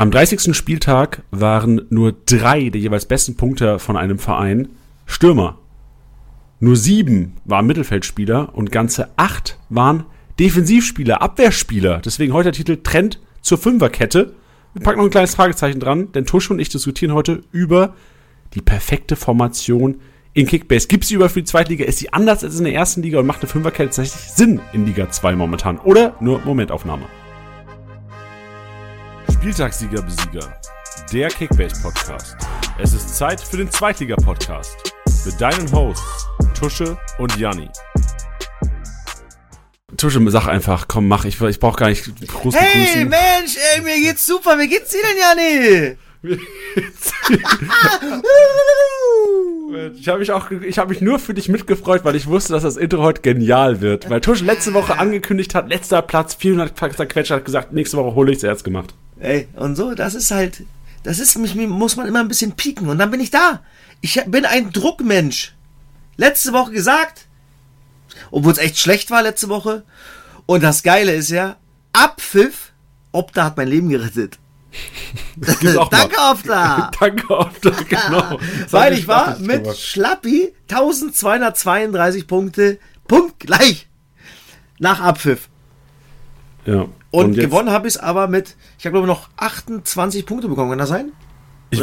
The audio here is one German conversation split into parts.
Am 30. Spieltag waren nur drei der jeweils besten Punkte von einem Verein Stürmer. Nur sieben waren Mittelfeldspieler und ganze acht waren Defensivspieler, Abwehrspieler. Deswegen heute der Titel Trend zur Fünferkette. Wir packen noch ein kleines Fragezeichen dran, denn Tusch und ich diskutieren heute über die perfekte Formation in Kickbase. Gibt es die über für die Zweitliga? Ist sie anders als in der ersten Liga und macht eine Fünferkette tatsächlich Sinn in Liga 2 momentan? Oder nur Momentaufnahme? Spieltagssieger Besieger, der Kickbase Podcast. Es ist Zeit für den Zweitliga Podcast mit deinen Hosts Tusche und Janni. Tusche, sag einfach, komm, mach, ich, ich brauch gar nicht groß Hey, begrüßen. Mensch, ey, mir geht's super, wie geht's dir denn, Janni? Ich habe mich auch, ich habe mich nur für dich mitgefreut, weil ich wusste, dass das Intro heute genial wird. Weil Tusch letzte Woche angekündigt hat, letzter Platz, 400 Quetscher hat gesagt, nächste Woche hole ich es erst gemacht. Ey, und so, das ist halt, das ist, mich muss man immer ein bisschen pieken und dann bin ich da. Ich bin ein Druckmensch. Letzte Woche gesagt, obwohl es echt schlecht war letzte Woche. Und das Geile ist ja, Abpfiff, Opta hat mein Leben gerettet. Danke, Opta. Danke, Opta, genau. Weil ich war mit gemacht. Schlappi 1232 Punkte, Punkt gleich. Nach Abpfiff. Ja. Und, und gewonnen habe ich es aber mit, ich habe glaube noch 28 Punkte bekommen, kann das sein? Ich,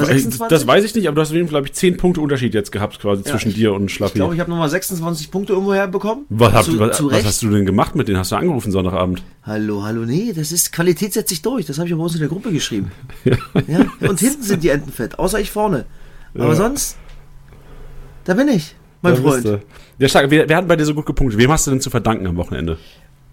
das weiß ich nicht, aber du hast auf jeden Fall, glaube ich, 10 Punkte Unterschied jetzt gehabt, quasi ja, zwischen ich, dir und Schlappi. Ich glaube, ich habe nochmal 26 Punkte irgendwo herbekommen. Was, hab, zu, was, zu was hast du denn gemacht mit denen? Hast du angerufen Sonntagabend? Hallo, hallo, nee, das ist, Qualität setzt sich durch. Das habe ich bei uns in der Gruppe geschrieben. ja. ja. Und hinten sind die Enten fett, außer ich vorne. Aber ja. sonst, da bin ich, mein da Freund. Ja, stark. Wer, wer hat bei dir so gut gepunktet? Wem hast du denn zu verdanken am Wochenende?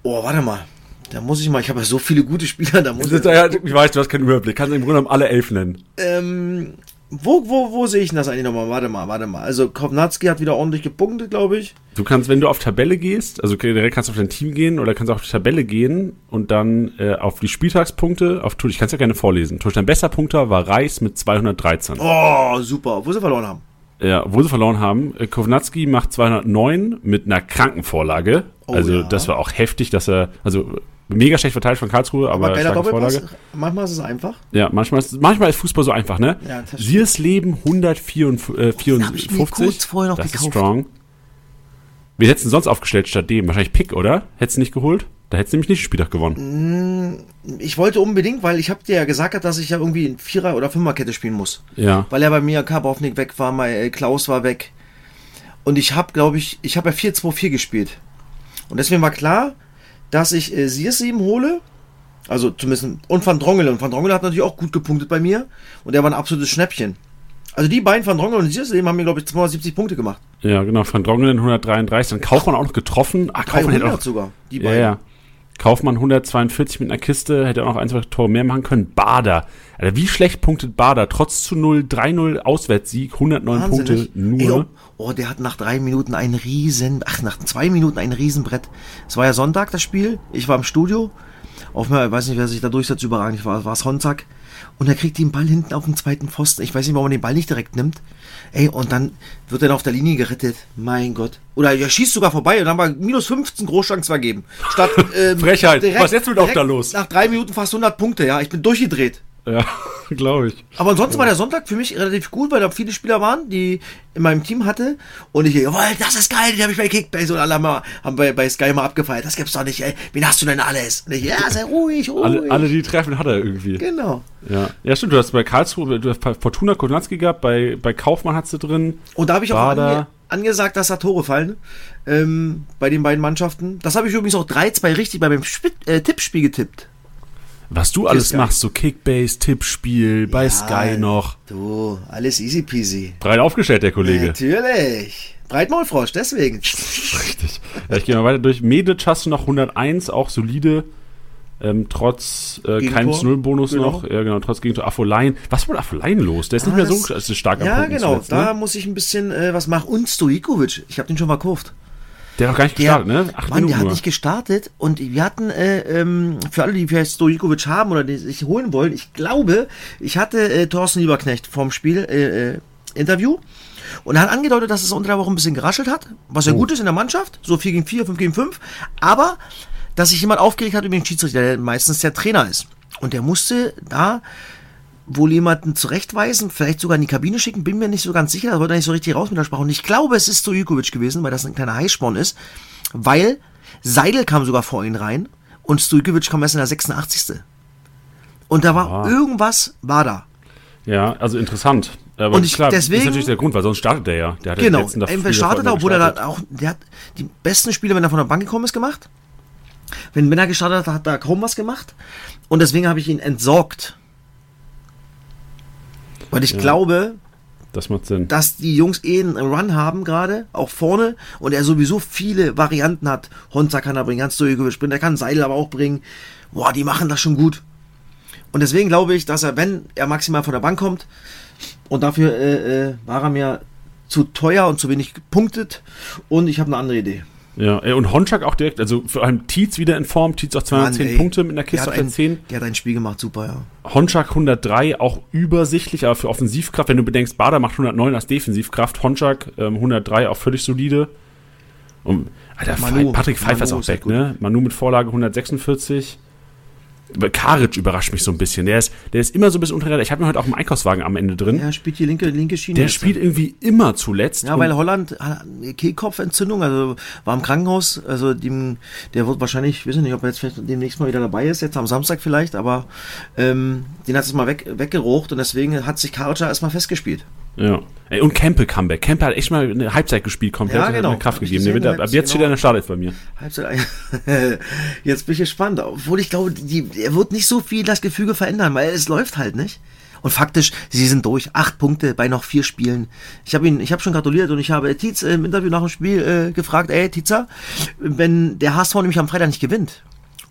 Oh, warte mal. Da muss ich mal, ich habe ja so viele gute Spieler, da muss ich. Ja, ich weiß, du hast keinen Überblick. Kannst du im Grunde genommen alle elf nennen. Ähm, wo, wo, wo sehe ich denn das eigentlich nochmal? Warte mal, warte mal. Also Kovnatski hat wieder ordentlich gepunktet, glaube ich. Du kannst, wenn du auf Tabelle gehst, also direkt kannst du auf dein Team gehen oder kannst auf die Tabelle gehen und dann äh, auf die Spieltagspunkte, auf ich kann es ja gerne vorlesen. Dein bester Punkter war Reis mit 213. Oh, super. Wo sie verloren haben. Ja, wo sie verloren haben. Äh, Kovnatski macht 209 mit einer Krankenvorlage. Oh, also ja. das war auch heftig, dass er, also mega schlecht verteilt von Karlsruhe, aber, aber starke Vorlage. Manchmal ist es einfach. Ja, manchmal ist, manchmal ist Fußball so einfach, ne? Ja, Leben 154. Äh, 54. Ich mir kurz vorher noch das gekauft. ist strong. Wie hättest du sonst aufgestellt statt dem? Wahrscheinlich Pick, oder? Hättest du nicht geholt? Da hättest du nämlich nicht Spieltag gewonnen. Mm, ich wollte unbedingt, weil ich habe dir ja gesagt, dass ich ja irgendwie in Vierer- oder Fünferkette spielen muss. Ja. Weil er bei mir Karbovnik weg war, mein äh, Klaus war weg. Und ich habe, glaube ich, ich habe ja 4-2-4 gespielt. Und deswegen war klar, dass ich äh, Sierseben hole. Also zumindest. Und Van Drongelen. Und Van Drongelen hat natürlich auch gut gepunktet bei mir. Und er war ein absolutes Schnäppchen. Also die beiden Van Drongelen und Sierseben haben mir, glaube ich, 270 Punkte gemacht. Ja, genau. Van Drongelen 133. Dann Kaufmann auch noch getroffen. Ach, Kaufmann hätte auch, sogar. Die beiden. Ja, ja. Kaufmann 142 mit einer Kiste, hätte auch noch ein, zwei Tore mehr machen können. Bader. Alter, wie schlecht punktet Bader? Trotz zu 0, 3-0 Auswärtssieg, 109 Wahnsinnig. Punkte nur. Ey, oh, oh, der hat nach drei Minuten ein riesen, ach, nach zwei Minuten ein Riesenbrett. Es war ja Sonntag, das Spiel. Ich war im Studio. Auf mir, ich weiß nicht, wer sich da durchsetzt, überragend. Ich war, war Sonntag. Und er kriegt den Ball hinten auf den zweiten Pfosten. Ich weiß nicht, warum man den Ball nicht direkt nimmt. Ey, und dann wird er auf der Linie gerettet. Mein Gott. Oder er schießt sogar vorbei und dann war minus 15 Großchance vergeben. Statt, ähm, Frechheit. Direkt, Was jetzt wird auch da los? Nach drei Minuten fast 100 Punkte, ja. Ich bin durchgedreht. Ja, glaube ich. Aber ansonsten war der Sonntag für mich relativ gut, weil da viele Spieler waren, die in meinem Team hatte. Und ich, jawohl, das ist geil, die habe ich bei Kickbase und alle haben, haben bei, bei Sky mal abgefeiert. Das gibt's doch nicht, ey. Wen hast du denn alles? Und ich, ja, sei ruhig, ruhig. Alle, alle die treffen hat er irgendwie. Genau. Ja, ja stimmt. Du hast bei Karlsruhe, du hast bei Fortuna Kownatski gehabt, bei, bei Kaufmann hast du drin. Und da habe ich auch ange, angesagt, dass da Tore fallen. Ähm, bei den beiden Mannschaften. Das habe ich übrigens auch 3-2 richtig bei meinem Sp äh, Tippspiel getippt. Was du alles machst, so Kickbase, Tippspiel, bei ja, Sky noch. Du, alles easy peasy. Breit aufgestellt, der Kollege. Natürlich. Breitmaulfrosch, deswegen. Richtig. Ja, ich gehe mal weiter durch. Medic hast du noch 101, auch solide. Ähm, trotz äh, keinem Null-Bonus genau. noch. Ja, genau, trotz Gegentor. Affolein. Was wurde Affolein los? Der ist ah, nicht mehr so ist stark Ja, genau. Zuletzt, ne? Da muss ich ein bisschen äh, was machen. Und Stojikovic. Ich habe den schon verkauft. Der hat auch gar nicht gestartet, der, ne? Acht Mann, Minuten der hat nur. nicht gestartet und wir hatten, äh, ähm, für alle, die vielleicht Stojikovic haben oder die sich holen wollen, ich glaube, ich hatte äh, Thorsten Lieberknecht vom Spiel äh, äh, Interview und er hat angedeutet, dass es unter der Woche ein bisschen geraschelt hat, was ja oh. gut ist in der Mannschaft, so 4 gegen 4, 5 gegen 5, aber dass sich jemand aufgeregt hat über den Schiedsrichter, der meistens der Trainer ist. Und der musste da wohl jemanden zurechtweisen, vielleicht sogar in die Kabine schicken, bin mir nicht so ganz sicher, das wollte nicht so richtig raus mit der Sprache. Und ich glaube, es ist Stojkovic gewesen, weil das ein kleiner Heißsporn ist, weil Seidel kam sogar vor ihn rein und Stojkovic kam erst in der 86. Und da war Ah. irgendwas, war da. Ja, also interessant. Aber Und ich- klar, deswegen- ist natürlich der Grund, weil sonst startet er ja. Der hat Genau, letzten da entweder startet er, obwohl er da auch, der hat die besten Spiele, wenn er von der Bank gekommen ist, gemacht. Wenn, wenn er gestartet hat, hat er kaum was gemacht. Und deswegen habe ich ihn entsorgt. Weil ich glaube, Das macht Sinn. dass die Jungs eh einen Run haben gerade, auch vorne, und er sowieso viele Varianten hat. Honza kann er bringen, ganz Stojkovic bringen, er kann Seidel aber auch bringen. Boah, die machen das schon gut. Und deswegen glaube ich, dass er, wenn er maximal von der Bank kommt, und dafür äh, äh, war er mir zu teuer und zu wenig gepunktet, und ich habe eine andere Idee. Ja, ey, und Honchak auch direkt, also vor allem Tietz wieder in Form, Tietz auch 210 Mann, Punkte mit einer Der Kiste auf der ein, 10. der hat ein Spiel gemacht, super, ja. Honchak 103, auch übersichtlich, aber für Offensivkraft, wenn du bedenkst, Bader macht 109 als Defensivkraft, Honchak ähm, 103 auch völlig solide. Und, Alter, Manu, Patrick Pfeiffer ist auch weg, ne? Manu mit Vorlage 146. Karic überrascht mich so ein bisschen. Der ist, der ist immer so ein bisschen untergegangen. Ich habe mir heute auch einen Einkaufswagen am Ende drin. Er spielt die linke, linke Schiene. der jetzt, spielt irgendwie immer zuletzt. Ja, weil Holland Kehlkopfentzündung, also war im Krankenhaus, also dem, der wird wahrscheinlich, ich weiß nicht, ob er jetzt vielleicht demnächst mal wieder dabei ist, jetzt am Samstag vielleicht, aber ähm, den hat es mal weg, weggerucht und deswegen hat sich Karic erstmal festgespielt. Ja. Ey, und Campbell Comeback. Campbell hat echt mal eine Halbzeit gespielt komplett. Ja, genau. Kraft gegeben. Gesehen, ab, ab jetzt, jetzt steht er in genau. der Startelf bei mir. Halbzeit Jetzt bin ich gespannt, obwohl ich glaube, die, er wird nicht so viel das Gefüge verändern, weil es läuft halt nicht. Und faktisch, sie sind durch. Acht Punkte bei noch vier Spielen. Ich habe ihn, ich habe schon gratuliert und ich habe Tietz im Interview nach dem Spiel äh, gefragt, ey Tietzer, wenn der HSV nämlich am Freitag nicht gewinnt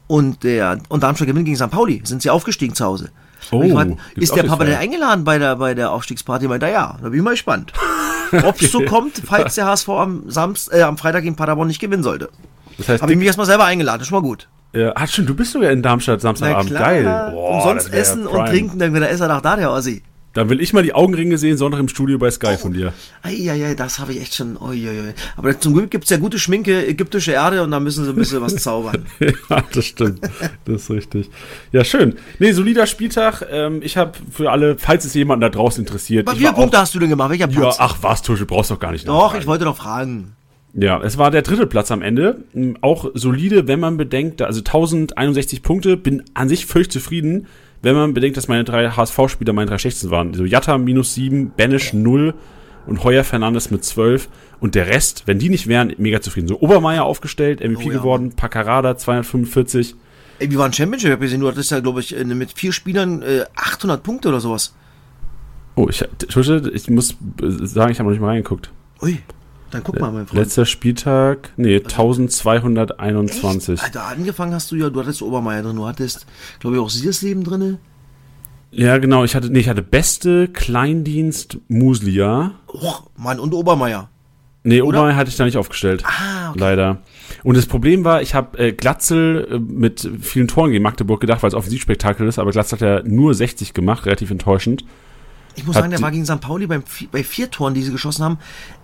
und der und Darmstadt gewinnt gegen St. Pauli, sind sie aufgestiegen zu Hause. Oh, Und gibt's ist der Papa denn eingeladen bei der, bei der Aufstiegsparty? Meint er, ja, da bin ich mal gespannt. Ob es so kommt, falls der HSV am, Samst, äh, am Freitag in Paderborn nicht gewinnen sollte. Das heißt, Habe ich mich erstmal selber eingeladen, das ist schon mal gut. äh, ach stimmt, du bist sogar in Darmstadt Samstagabend. Geil. Boah, Umsonst essen und Prime. trinken, dann da ist er doch da, der Ossi. Dann will ich mal die Augenringe sehen, Sonntag im Studio bei Sky von dir. Eieiei, das habe ich echt schon. Uiuiui. Aber zum Glück gibt's ja gute Schminke, ägyptische Erde und da müssen sie ein bisschen was zaubern. ja, das stimmt. Das ist richtig. Ja, schön. Nee, solider Spieltag. Ähm, ich habe für alle, falls es jemanden da draußen interessiert. Ich wie viele Punkte hast du denn gemacht? Welcher Ja, Platz? ach was, Tusche, brauchst doch gar nicht Doch, ich wollte doch fragen. Ja, es war der dritte Platz am Ende. Ähm, Auch solide, wenn man bedenkt, also 1061 Punkte, bin an sich völlig zufrieden, wenn man bedenkt, dass meine drei HSV-Spieler meine drei schlechtesten waren. Also Jatta minus 7, Banish 0 und Heuer Fernandes mit 12 und der Rest, wenn die nicht wären, mega zufrieden. So Obermeier aufgestellt, MVP Oh ja. geworden, Paccarada 245. Ey, wir waren Championship, ich gesehen, du hattest ja, glaube ich, äh, mit vier Spielern äh, 800 Punkte oder sowas. Oh, ich, ich muss sagen, ich habe noch nicht mal reingeguckt. Ui, dann guck mal, mein Freund. Letzter Spieltag, nee, 1221. Alter, angefangen hast du ja, du hattest Obermeier drin, du hattest, glaube ich, auch Siersleben drinne. Ja, genau, ich hatte, nee, ich hatte beste Kleindienst Muslia. Och, Mann, und Obermeier. Nee, Oder? Obermeier hatte ich da nicht aufgestellt. Ah, okay. Leider. Und das Problem war, ich habe äh, Glatzel äh, mit vielen Toren gegen Magdeburg gedacht, weil es Offensivspektakel ist, aber Glatzel hat ja nur 60 gemacht, relativ enttäuschend. Ich muss Hat sagen, der war gegen St. Pauli beim, bei vier Toren, die sie geschossen haben,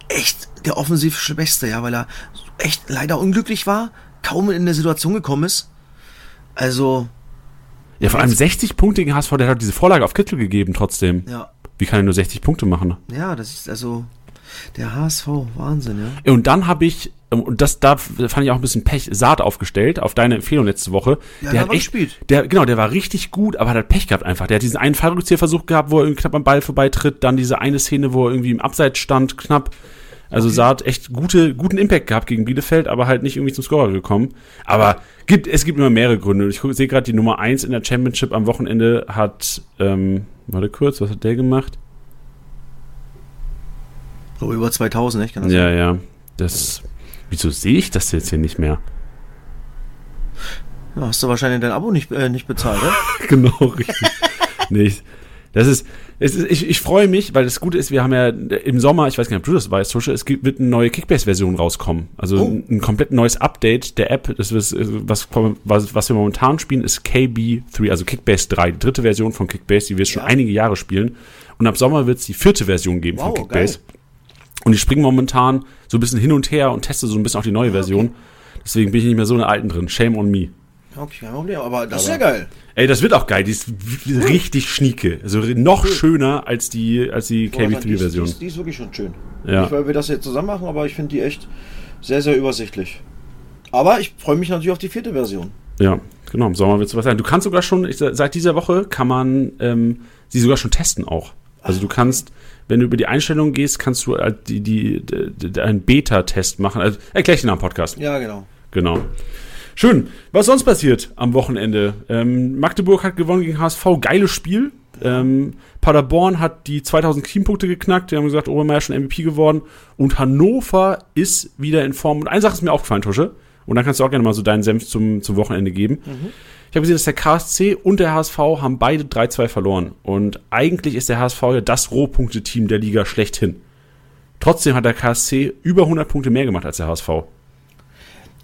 echt der offensiv Schwächste, ja, weil er echt leider unglücklich war, kaum in eine Situation gekommen ist. Also, Ja, vor allem 60 Punkte gegen HSV, der hat diese Vorlage auf Kittel gegeben trotzdem. ja, Wie kann er nur 60 Punkte machen? ja, das ist also der HSV, Wahnsinn, ja. Und dann habe ich, ähm, und das da fand ich auch ein bisschen Pech, Saat aufgestellt, auf deine Empfehlung letzte Woche. Ja, der hat echt, gespielt. der, genau, der war richtig gut, aber hat halt Pech gehabt einfach. Der hat diesen einen Fallrückzieherversuch gehabt, wo er irgendwie knapp am Ball vorbeitritt, dann diese eine Szene, wo er irgendwie im Abseits stand, knapp. Also Saat echt gute, guten Impact gehabt gegen Bielefeld, aber halt nicht irgendwie zum Scorer gekommen. Aber gibt, es gibt immer mehrere Gründe. Ich sehe gerade die Nummer 1 in der Championship am Wochenende hat, ähm, warte kurz, was hat der gemacht? So über 2000, nicht? Kann das Ja, ja. Das. Wieso sehe ich das jetzt hier nicht mehr? Ja, hast du wahrscheinlich dein Abo nicht, äh, nicht bezahlt, ne? genau, richtig. nee, ich, das ist, es ist ich, ich freue mich, weil das Gute ist, wir haben ja im Sommer, ich weiß gar nicht, ob du das weißt, Tusche, es gibt, wird eine neue Kickbase-Version rauskommen. Also Oh. ein, ein komplett neues Update der App. Das ist, was, was, was wir momentan spielen, ist KB3, also Kickbase 3, die dritte Version von Kickbase, die wir schon Ja. einige Jahre spielen. Und ab Sommer wird es die vierte Version geben von Wow, Kickbase. geil. Und ich springe momentan so ein bisschen hin und her und teste so ein bisschen auch die neue Version. Deswegen bin ich nicht mehr so in der alten drin. Shame on me. Okay, kein Problem, aber das ist ja geil. Ey, das wird auch geil. Die ist richtig schnieke. Also noch schöner als die, als die Die, die, KB3-Version. ist- die ist wirklich schon schön. Ja. Nicht, weil wir das jetzt zusammen machen, aber ich finde die echt sehr, sehr übersichtlich. Aber ich freue mich natürlich auf die vierte Version. Ja, genau. Im Sommer wird es was sein. Du kannst sogar schon, seit dieser Woche kann man ähm, sie sogar schon testen auch. Also du kannst, wenn du über die Einstellungen gehst, kannst du halt die, die, die, die, einen Beta-Test machen. Also, erklär ich dir nach dem Podcast. Ja, genau. Genau. Schön. Was sonst passiert am Wochenende? Ähm, Magdeburg hat gewonnen gegen HSV. Geiles Spiel. Ähm, Paderborn hat die 2000 Teampunkte geknackt. Die haben gesagt, Obermeier ist schon MVP geworden. Und Hannover ist wieder in Form. Und eine Sache ist mir aufgefallen, Tusche. Und dann kannst du auch gerne mal so deinen Senf zum, zum Wochenende geben. Ich habe gesehen, dass der KSC und der HSV haben beide 3-2 verloren. Und eigentlich ist der HSV ja das Rohpunkteteam der Liga schlechthin. Trotzdem hat der KSC über 100 Punkte mehr gemacht als der HSV.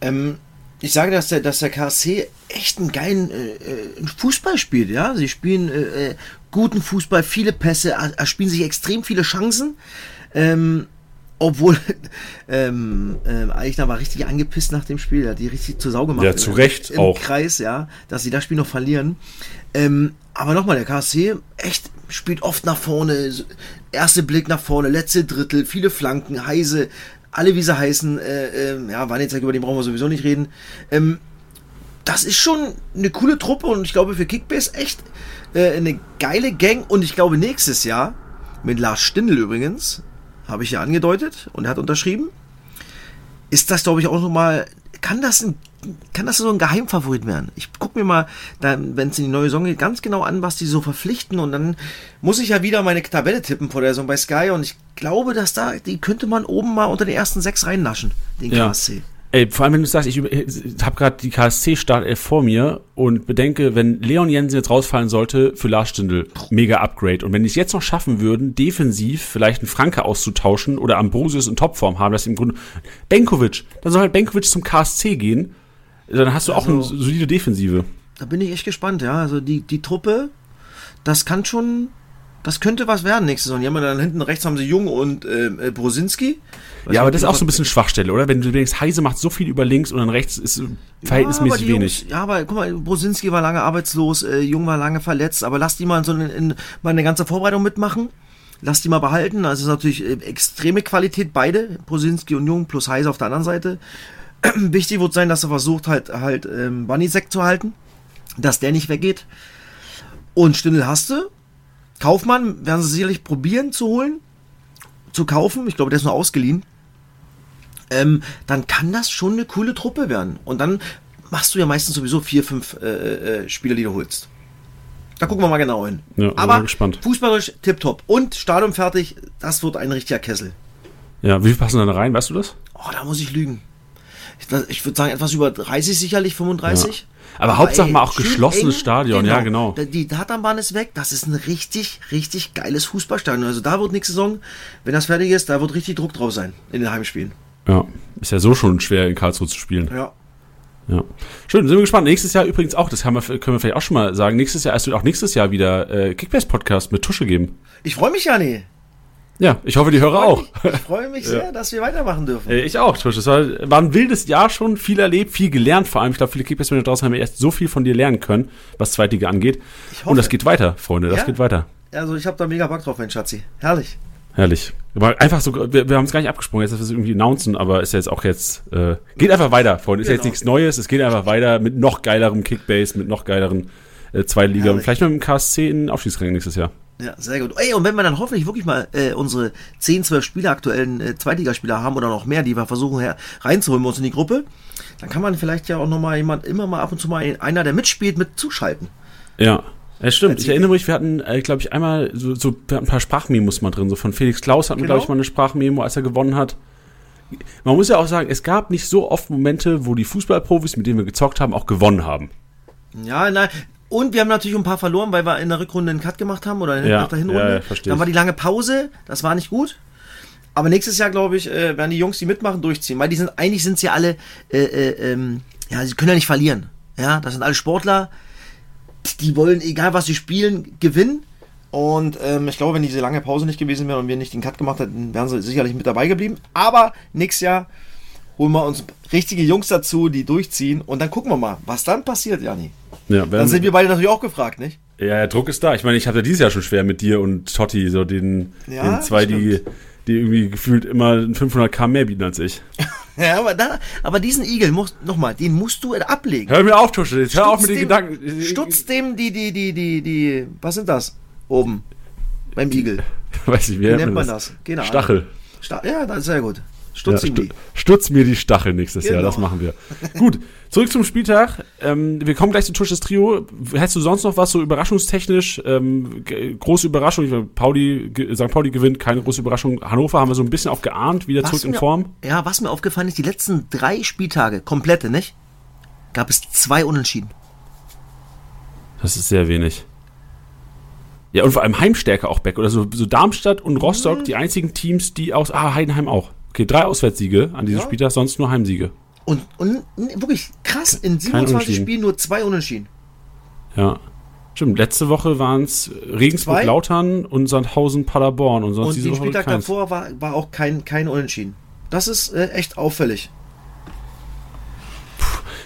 Ähm, ich sage, dass der, dass der KSC echt einen geilen äh, äh, Fußball spielt, ja. Sie spielen äh, äh, guten Fußball, viele Pässe, er- erspielen sich extrem viele Chancen. Ähm, obwohl ähm, ähm, Eichner war richtig angepisst nach dem Spiel, er hat die richtig zur Sau gemacht. Ja, zu Recht Im auch. Kreis, ja, dass sie das Spiel noch verlieren. Ähm, aber nochmal, der KSC echt spielt oft nach vorne, erste Blick nach vorne, letzte Drittel, viele Flanken, Heise, alle wie sie heißen, äh, ähm, ja, Wanizek, über den brauchen wir sowieso nicht reden. Ähm, das ist schon eine coole Truppe und ich glaube für Kickbase echt äh, eine geile Gang und ich glaube nächstes Jahr mit Lars Stindl übrigens, habe ich ja angedeutet und er hat unterschrieben, ist das glaube ich auch nochmal, kann das ein kann das so ein Geheimfavorit werden? Ich gucke mir mal, wenn es in die neue Saison geht, ganz genau an, was die so verpflichten und dann muss ich ja wieder meine Tabelle tippen vor der Saison bei Sky und ich glaube, dass da, die könnte man oben mal unter den ersten sechs reinnaschen, den Ja. KSC. Ey, vor allem, wenn du sagst, ich, ich habe gerade die KSC-Startelf vor mir und bedenke, wenn Leon Jensen jetzt rausfallen sollte für Lars Stindl, mega Upgrade. Und wenn die es jetzt noch schaffen würden, defensiv vielleicht einen Franke auszutauschen oder Ambrosius in Topform haben, dass sie im Grunde Benkovic, dann soll halt Benkovic zum KSC gehen, dann hast du auch eine Also- solide Defensive. Da bin ich echt gespannt, ja. Also die, die Truppe, das kann schon, das könnte was werden nächste Saison. Die haben dann hinten rechts haben sie Jung und ähm, äh, Brosinski. Ja, aber das ist auch so ein bisschen Schwachstelle, oder? Wenn du denkst, Heise macht so viel über links und dann rechts ist verhältnismäßig ja, wenig. Jungs, ja, aber guck mal, Brosinski war lange arbeitslos, äh, Jung war lange verletzt, aber lass die mal so in, in, mal eine ganze Vorbereitung mitmachen. Lass die mal behalten. Also es ist natürlich äh, extreme Qualität, beide, Brosinski und Jung plus Heise auf der anderen Seite. Wichtig wird sein, dass er versucht halt halt ähm, Bannisek zu halten, dass der nicht weggeht. Und Stindl hast du. Kaufmann werden sie sicherlich probieren zu holen, zu kaufen. Ich glaube, der ist nur ausgeliehen. Ähm, dann kann das schon eine coole Truppe werden. Und dann machst du ja meistens sowieso vier, fünf äh, äh, Spieler, die du holst. Da gucken wir mal genau hin. Ja, Aber gespannt. fußballerisch tipptopp. Und Stadion fertig, das wird ein richtiger Kessel. Ja, wie viel passen da rein, weißt du das? Oh, da muss ich lügen. Ich, würde sagen, etwas über 30 sicherlich, 35. Aber Hauptsache mal auch geschlossenes eng. Stadion, ja, genau. Da- Die Tatanbahn ist weg. Das ist ein richtig, richtig geiles Fußballstadion. Also da wird nächste Saison, wenn das fertig ist, da wird richtig Druck drauf sein in den Heimspielen. Ja, ist ja so schon schwer in Karlsruhe zu spielen. Ja. Ja. Schön, sind wir gespannt. Nächstes Jahr übrigens auch, das wir, können wir vielleicht auch schon mal sagen, nächstes Jahr, es wird auch nächstes Jahr wieder äh, Kickbase-Podcast mit Tusche geben. Ich freue mich, Jani. Ja, ich hoffe, die Hörer auch. Ich freue mich sehr, dass wir weitermachen dürfen. Äh, Ich auch, Tusche. Es war, war ein wildes Jahr schon, viel erlebt, viel gelernt vor allem. Ich glaube, viele Kickbase-Manager draußen haben ja erst so viel von dir lernen können, was Zweitliga angeht. Und das geht weiter, Freunde, das Ja. geht weiter. Also ich habe da mega Bock drauf, mein Schatzi. Herrlich. Herrlich. Aber einfach so, wir, wir haben es gar nicht abgesprungen, jetzt, dass wir es irgendwie announcen, aber ist ja jetzt auch jetzt, äh, geht einfach weiter, Freunde. Ist ja jetzt Genau. nichts Neues, es geht einfach weiter mit noch geilerem Kickbase, mit noch geileren äh, Zweitliga und Herrlich. vielleicht mit dem KSC in Aufstiegsrängen nächstes Jahr. Ja, sehr gut. Ey, und wenn wir dann hoffentlich wirklich mal äh, unsere 10, 12 Spieler, aktuellen äh, Zweitligaspieler haben oder noch mehr, die wir versuchen her reinzuholen bei uns in die Gruppe, dann kann man vielleicht ja auch nochmal jemand, immer mal ab und zu mal einer, der mitspielt, mit zuschalten. Ja. Ja, stimmt. Ich erinnere mich, wir hatten, äh, glaube ich, einmal so, so ein paar Sprachmemos mal drin. So von Felix Klaus hatten wir, Genau. glaube ich, mal eine Sprachmemo, als er gewonnen hat. Man muss ja auch sagen, es gab nicht so oft Momente, wo die Fußballprofis, mit denen wir gezockt haben, auch gewonnen haben. Ja, nein. Und wir haben natürlich ein paar verloren, weil wir in der Rückrunde einen Cut gemacht haben oder Ja, nach der Hinrunde. ja, ja, verstehe Dann war die lange Pause, das war nicht gut. Aber nächstes Jahr, glaube ich, äh, werden die Jungs, die mitmachen, durchziehen. Weil die sind, eigentlich sind sie alle, äh, äh, ähm, ja, sie können ja nicht verlieren. Ja, das sind alle Sportler. Die wollen, egal was sie spielen, gewinnen. Und ähm, ich glaube, wenn diese lange Pause nicht gewesen wäre und wir nicht den Cut gemacht hätten, wären sie sicherlich mit dabei geblieben. Aber nächstes Jahr holen wir uns richtige Jungs dazu, die durchziehen und dann gucken wir mal, was dann passiert, Jani. Ja, Dann sind wir beide natürlich auch gefragt, nicht? Ja, der Druck ist da. Ich meine, ich habe ja dieses Jahr schon schwer mit dir und Totti, so den, Ja, den zwei, die, die irgendwie gefühlt immer 500k mehr bieten als ich. Ja, aber, da, aber diesen Igel, musst, nochmal, den musst du ablegen. Hör mir auf, Tusche, jetzt hör auf mit den dem, Gedanken. Stutz dem die, die, die, die, die, was sind das? Oben. Beim Igel. Weiß nicht, wie, Wie nennt man das? Keine Ahnung. Stachel. Sta ja, das ist sehr gut. Ja, Stutz ihm stu- die. stutz mir die Stachel nächstes Jahr, Genau. das machen wir. Gut, zurück zum Spieltag. Ähm, wir kommen gleich zu Tusches Trio. Hättest du sonst noch was so überraschungstechnisch? Ähm, große Überraschung, ich meine, Pauli, St. Pauli gewinnt, keine große Überraschung. Hannover haben wir so ein bisschen auch geahnt, wieder zurück in mir, Form. Ja, was mir aufgefallen ist, die letzten drei Spieltage, komplette, nicht? Gab es zwei Unentschieden. Das ist sehr wenig. Ja, und vor allem Heimstärke auch back. Oder so, so Darmstadt und Rostock, Mhm. die einzigen Teams, die aus. Ah, Heidenheim auch. Okay, drei Auswärtssiege an diesem Ja. Spieltag, sonst nur Heimsiege. Und, und wirklich krass, in 27 Unentschieden. Spielen nur zwei Unentschieden. Ja. Stimmt, letzte Woche waren es Regensburg, Zwei. Lautern und Sandhausen, Paderborn. Und sonst Und den Spieltag davor war, war auch kein, kein Unentschieden. Das ist äh, echt auffällig.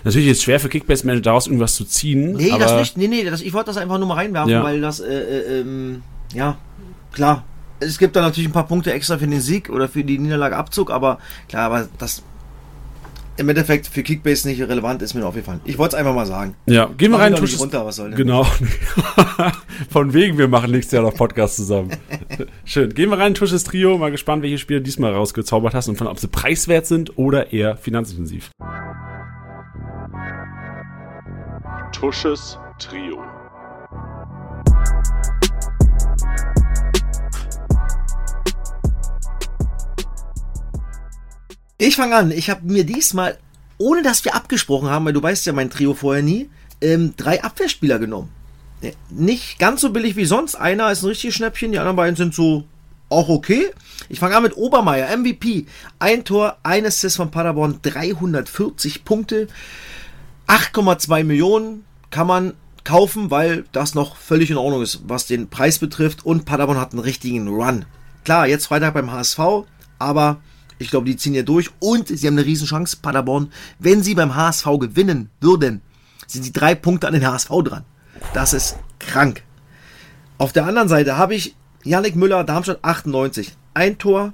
Natürlich ist es schwer für Kickbase-Manager daraus irgendwas zu ziehen. Nee, das nicht. Nee, nee, das, ich wollte das einfach nur mal reinwerfen, Ja. weil das, äh, äh, ähm, ja, klar. Es gibt da natürlich ein paar Punkte extra für den Sieg oder für die Niederlage Abzug, aber klar, aber das im Endeffekt für Kickbase nicht relevant ist mir aufgefallen. Ich wollte es einfach mal sagen. Ja, gehen wir rein. Tusch- runter, was soll denn? Genau. Von wegen, wir machen nächstes Jahr noch Podcast zusammen. Schön. Gehen wir rein, Tusches Trio. Mal gespannt, welche Spiele diesmal rausgezaubert hast und von ob sie preiswert sind oder eher finanzintensiv. Tusches Trio. Ich fange an. Ich habe mir diesmal, ohne dass wir abgesprochen haben, weil du weißt ja mein Trio vorher nie, ähm, drei Abwehrspieler genommen. Nicht ganz so billig wie sonst. Einer ist ein richtiges Schnäppchen, die anderen beiden sind so auch okay. Ich fange an mit Obermeier, MVP. Ein Tor, ein Assist von Paderborn, 340 Punkte. 8,2 Millionen kann man kaufen, weil das noch völlig in Ordnung ist, was den Preis betrifft. Und Paderborn hat einen richtigen Run. Klar, jetzt Freitag beim HSV, aber ich glaube, die ziehen hier durch und sie haben eine Riesenchance, Paderborn. Wenn sie beim HSV gewinnen würden, sind sie drei Punkte an den HSV dran. Das ist krank. Auf der anderen Seite habe ich Yannick Müller, Darmstadt 98. Ein Tor,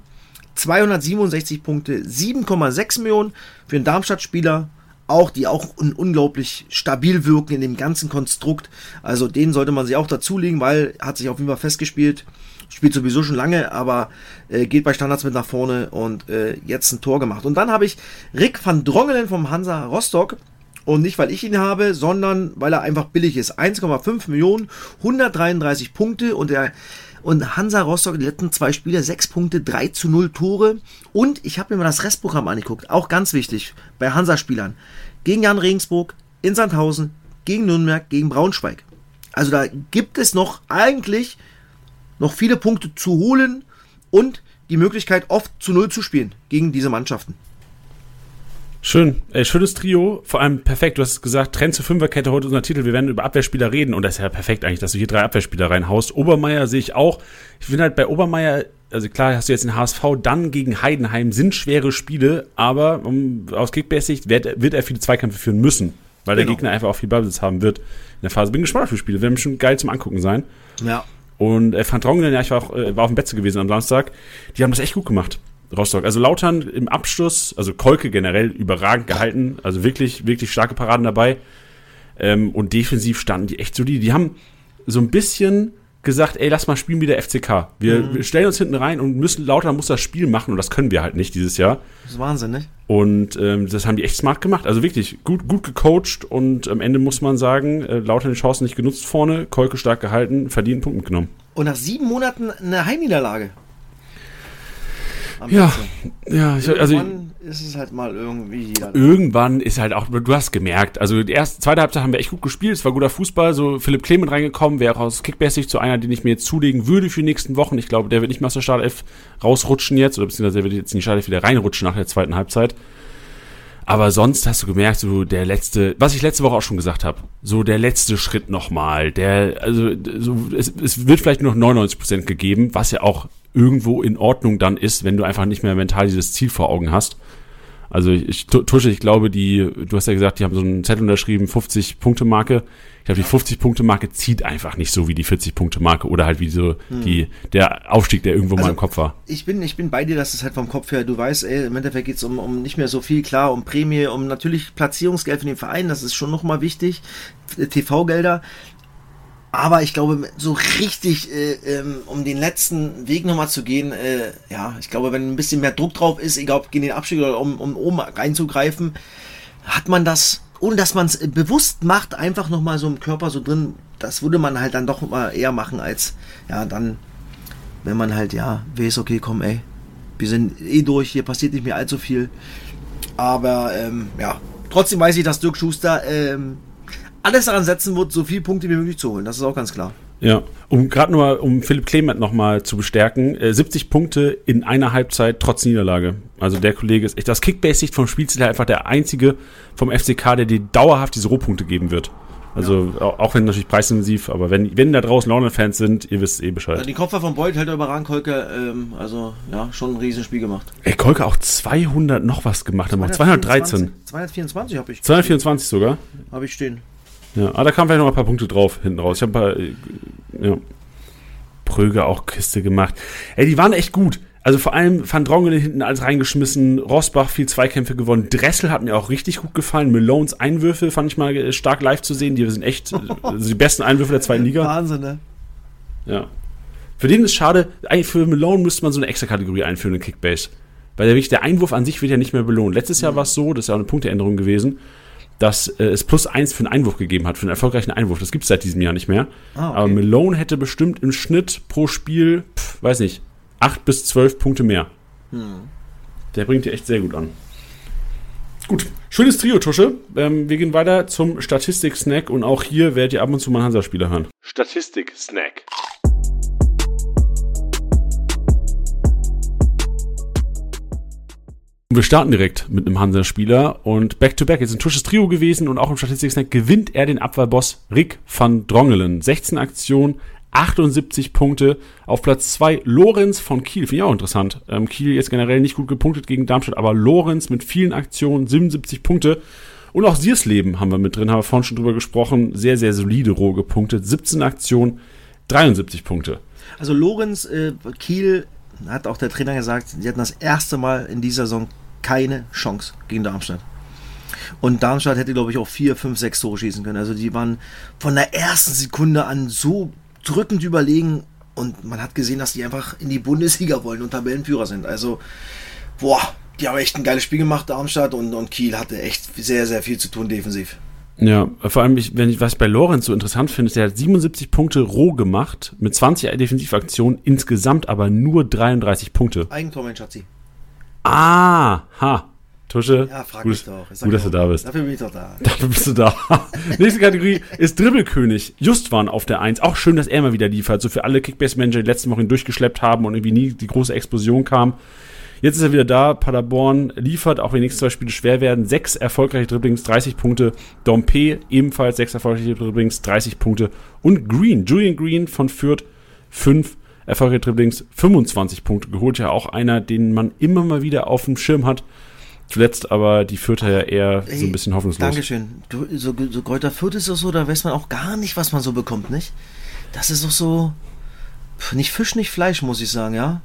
267 Punkte, 7,6 Millionen für einen Darmstadt-Spieler. Auch, die auch un unglaublich stabil wirken in dem ganzen Konstrukt. Also den sollte man sich auch dazulegen, weil hat sich auf jeden Fall festgespielt. Spielt sowieso schon lange, aber äh, geht bei Standards mit nach vorne und äh, jetzt ein Tor gemacht. Und dann habe ich Rick van Drongelen vom Hansa Rostock. Und nicht, weil ich ihn habe, sondern weil er einfach billig ist. 1,5 Millionen, 133 Punkte und der und Hansa Rostock die letzten zwei Spiele 6 Punkte, 3 zu 0 Tore. Und ich habe mir mal das Restprogramm angeguckt. Auch ganz wichtig bei Hansa-Spielern. Gegen Jan Regensburg, in Sandhausen, gegen Nürnberg, gegen Braunschweig. Also da gibt es noch eigentlich noch viele Punkte zu holen und die Möglichkeit oft zu Null zu spielen gegen diese Mannschaften. Schön, äh, schönes Trio, vor allem perfekt. Du hast gesagt, Trend zur Fünferkette heute unser Titel. Wir werden über Abwehrspieler reden und das ist ja perfekt eigentlich, dass du hier drei Abwehrspieler reinhaust. Obermeier sehe ich auch. Ich finde halt bei Obermeier, also klar hast du jetzt den HSV, dann gegen Heidenheim, sind schwere Spiele, aber um, aus Kickbase-Sicht wird, wird er viele Zweikämpfe führen müssen, weil der Genau. Gegner einfach auch viel Ballbesitz haben wird in der Phase. Bin gespannt auf die Spiele, werden schon geil zum Angucken sein. Ja. Und äh, Van Drongelen, ja, ich war, auch, äh, war auf dem Betze gewesen am Samstag. Die haben das echt gut gemacht, Rostock. Also Lautern im Abschluss, also Kolke generell überragend gehalten. Also wirklich, wirklich starke Paraden dabei. Ähm, und defensiv standen die echt solide. Die haben so ein bisschen gesagt, ey, lass mal spielen wie der FCK. Wir, wir stellen uns hinten rein und müssen, Lautern muss das Spiel machen und das können wir halt nicht dieses Jahr. Das ist Wahnsinn, ne? Und ähm, das haben die echt smart gemacht. Also wirklich gut, gut gecoacht und am Ende muss man sagen, äh, Lautern die Chancen nicht genutzt vorne, Kolke stark gehalten, verdienten Punkt mitgenommen. Und nach sieben Monaten eine Heimniederlage. Ja, ja, ich, also Irgendwann ist es halt mal irgendwie irgendwann ist halt auch, du hast gemerkt, also die erste, zweite Halbzeit haben wir echt gut gespielt, es war guter Fußball, so Philipp Clement reingekommen, wäre auch aus Kickbase zu einer, den ich mir jetzt zulegen würde für die nächsten Wochen. Ich glaube, der wird nicht mehr aus der Startelf rausrutschen jetzt, oder beziehungsweise der wird jetzt in die Startelf wieder reinrutschen nach der zweiten Halbzeit. Aber sonst hast du gemerkt, so der letzte, was ich letzte Woche auch schon gesagt habe, so der letzte Schritt nochmal, der, also so, es, es wird vielleicht nur noch 99% gegeben, was ja auch irgendwo in Ordnung dann ist, wenn du einfach nicht mehr mental dieses Ziel vor Augen hast. Also ich, Tusche, ich glaube, die, du hast ja gesagt, die haben so einen Zettel unterschrieben, 50-Punkte-Marke. Ich glaube, die 50-Punkte-Marke zieht einfach nicht so wie die 40-Punkte-Marke oder halt wie so hm. die, der Aufstieg, der irgendwo also, mal im Kopf war. Ich bin, ich bin bei dir, dass es halt vom Kopf her, du weißt, ey, im Endeffekt geht es um, um nicht mehr so viel, klar, um Prämie, um natürlich Platzierungsgeld für den Verein, das ist schon nochmal wichtig, TV-Gelder, aber ich glaube, so richtig, äh, ähm, um den letzten Weg nochmal zu gehen, äh, ja, ich glaube, wenn ein bisschen mehr Druck drauf ist, egal ob gegen den Abstieg oder um, um oben reinzugreifen, hat man das, ohne dass man es bewusst macht, einfach nochmal so im Körper so drin, das würde man halt dann doch mal eher machen, als, ja, dann, wenn man halt, ja, weiß, okay, komm, ey, wir sind eh durch, hier passiert nicht mehr allzu viel. Aber, ähm, ja, trotzdem weiß ich, dass Dirk Schuster, ähm, alles daran setzen wird, so viele Punkte wie möglich zu holen. Das ist auch ganz klar. Ja, um gerade nur um Philipp Clement nochmal zu bestärken, äh, 70 Punkte in einer Halbzeit trotz Niederlage. Also der Kollege ist echt aus Kickbase-Sicht vom Spielziel einfach der einzige vom FCK, der dir dauerhaft diese Rohpunkte geben wird. Also ja. auch wenn natürlich preisintensiv, aber wenn, wenn da draußen London-Fans sind, ihr wisst eh Bescheid. Also die Kopfer von Beuth hält er überragend, Kolke, ähm, also ja, schon ein Riesenspiel gemacht. Ey, Kolke auch 200 noch was gemacht, 213. 224 habe ich. 224 sogar? Habe ich stehen. Ja, aber da kamen vielleicht noch ein paar Punkte drauf hinten raus. Ich habe ein paar, äh, ja. Pröge auch Kiste gemacht. Ey, die waren echt gut. Also vor allem Van Drongelen hinten alles reingeschmissen, Rosbach viel Zweikämpfe gewonnen, Dressel hat mir auch richtig gut gefallen, Malones Einwürfe fand ich mal stark live zu sehen, die sind echt also die besten Einwürfe der zweiten Liga. Wahnsinn, ne? Ja. Für den ist schade, eigentlich für Malone müsste man so eine extra Kategorie einführen in Kickbase. Weil der, der Einwurf an sich wird ja nicht mehr belohnt. Letztes Jahr mhm. war es so, das ist ja auch eine Punkteänderung gewesen dass äh, es plus eins für einen Einwurf gegeben hat, für einen erfolgreichen Einwurf. Das gibt es seit diesem Jahr nicht mehr. Ah, okay. Aber Malone hätte bestimmt im Schnitt pro Spiel, pf, weiß nicht, acht bis zwölf Punkte mehr. Hm. Der bringt dir echt sehr gut an. Gut, schönes Trio, Tusche. Ähm, wir gehen weiter zum Statistik-Snack und auch hier werdet ihr ab und zu mal Hansa-Spieler hören. Statistik-Snack. Wir starten direkt mit einem Hansa-Spieler und Back-to-Back ist ein Tusches Trio gewesen und auch im Statistik gewinnt er den Abwehrboss Rick van Drongelen. 16 Aktionen, 78 Punkte. Auf Platz 2 Lorenz von Kiel. Finde ich auch interessant. Ähm, Kiel jetzt generell nicht gut gepunktet gegen Darmstadt, aber Lorenz mit vielen Aktionen, 77 Punkte. Und auch Siersleben haben wir mit drin, haben wir vorhin schon drüber gesprochen. Sehr, sehr solide roh gepunktet. 17 Aktionen, 73 Punkte. Also Lorenz, äh, Kiel, hat auch der Trainer gesagt, sie hatten das erste Mal in dieser Saison keine Chance gegen Darmstadt. Und Darmstadt hätte, glaube ich, auch vier, fünf, sechs Tore schießen können. Also die waren von der ersten Sekunde an so drückend überlegen und man hat gesehen, dass die einfach in die Bundesliga wollen und Tabellenführer sind. Also, boah, die haben echt ein geiles Spiel gemacht, Darmstadt, und, und Kiel hatte echt sehr, sehr viel zu tun defensiv. Ja, vor allem, wenn ich was bei Lorenz so interessant finde, ist, er hat 77 Punkte roh gemacht, mit 20 Defensivaktionen, insgesamt aber nur 33 Punkte. Eigentor, mein Schatzi. Ah, ha. Tusche. Ja, frag gut, mich doch. Gut, dass du da bist. Dafür bin ich doch da. Dafür bist du da. Nächste Kategorie ist Dribbelkönig. Justwan auf der 1. Auch schön, dass er mal wieder liefert. So für alle Kickbase-Manager, die letzten Wochen durchgeschleppt haben und irgendwie nie die große Explosion kam. Jetzt ist er wieder da. Paderborn liefert, auch wenn die nächsten zwei Spiele schwer werden. Sechs erfolgreiche Dribblings, 30 Punkte. Dompe ebenfalls sechs erfolgreiche Dribblings, 30 Punkte. Und Green, Julian Green von Fürth, fünf erfolgreiche Dribblings, 25 Punkte geholt. Ja, auch einer, den man immer mal wieder auf dem Schirm hat. Zuletzt aber die Fürther ja eher Ey, so ein bisschen hoffnungslos. Dankeschön. Du, so, so Kräuter Fürth ist doch so, da weiß man auch gar nicht, was man so bekommt, nicht? Das ist doch so. Nicht Fisch, nicht Fleisch, muss ich sagen, ja?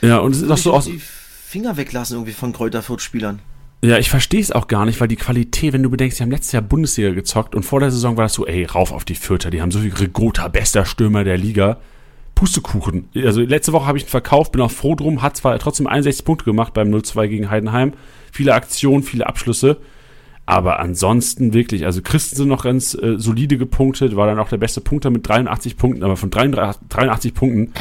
Ja, und es ist auch so aus. Die Finger weglassen irgendwie von Kräuter Fürth-Spielern. Ja, ich verstehe es auch gar nicht, weil die Qualität, wenn du bedenkst, die haben letztes Jahr Bundesliga gezockt und vor der Saison war das so, ey, rauf auf die Fürther, die haben so viel Regota, bester Stürmer der Liga. Pustekuchen. Also letzte Woche habe ich ihn verkauft, bin auch froh drum, hat zwar trotzdem 61 Punkte gemacht beim 0-2 gegen Heidenheim. Viele Aktionen, viele Abschlüsse. Aber ansonsten wirklich, also Christensen noch ganz äh, solide gepunktet, war dann auch der beste Punkter mit 83 Punkten, aber von 83, 83 Punkten,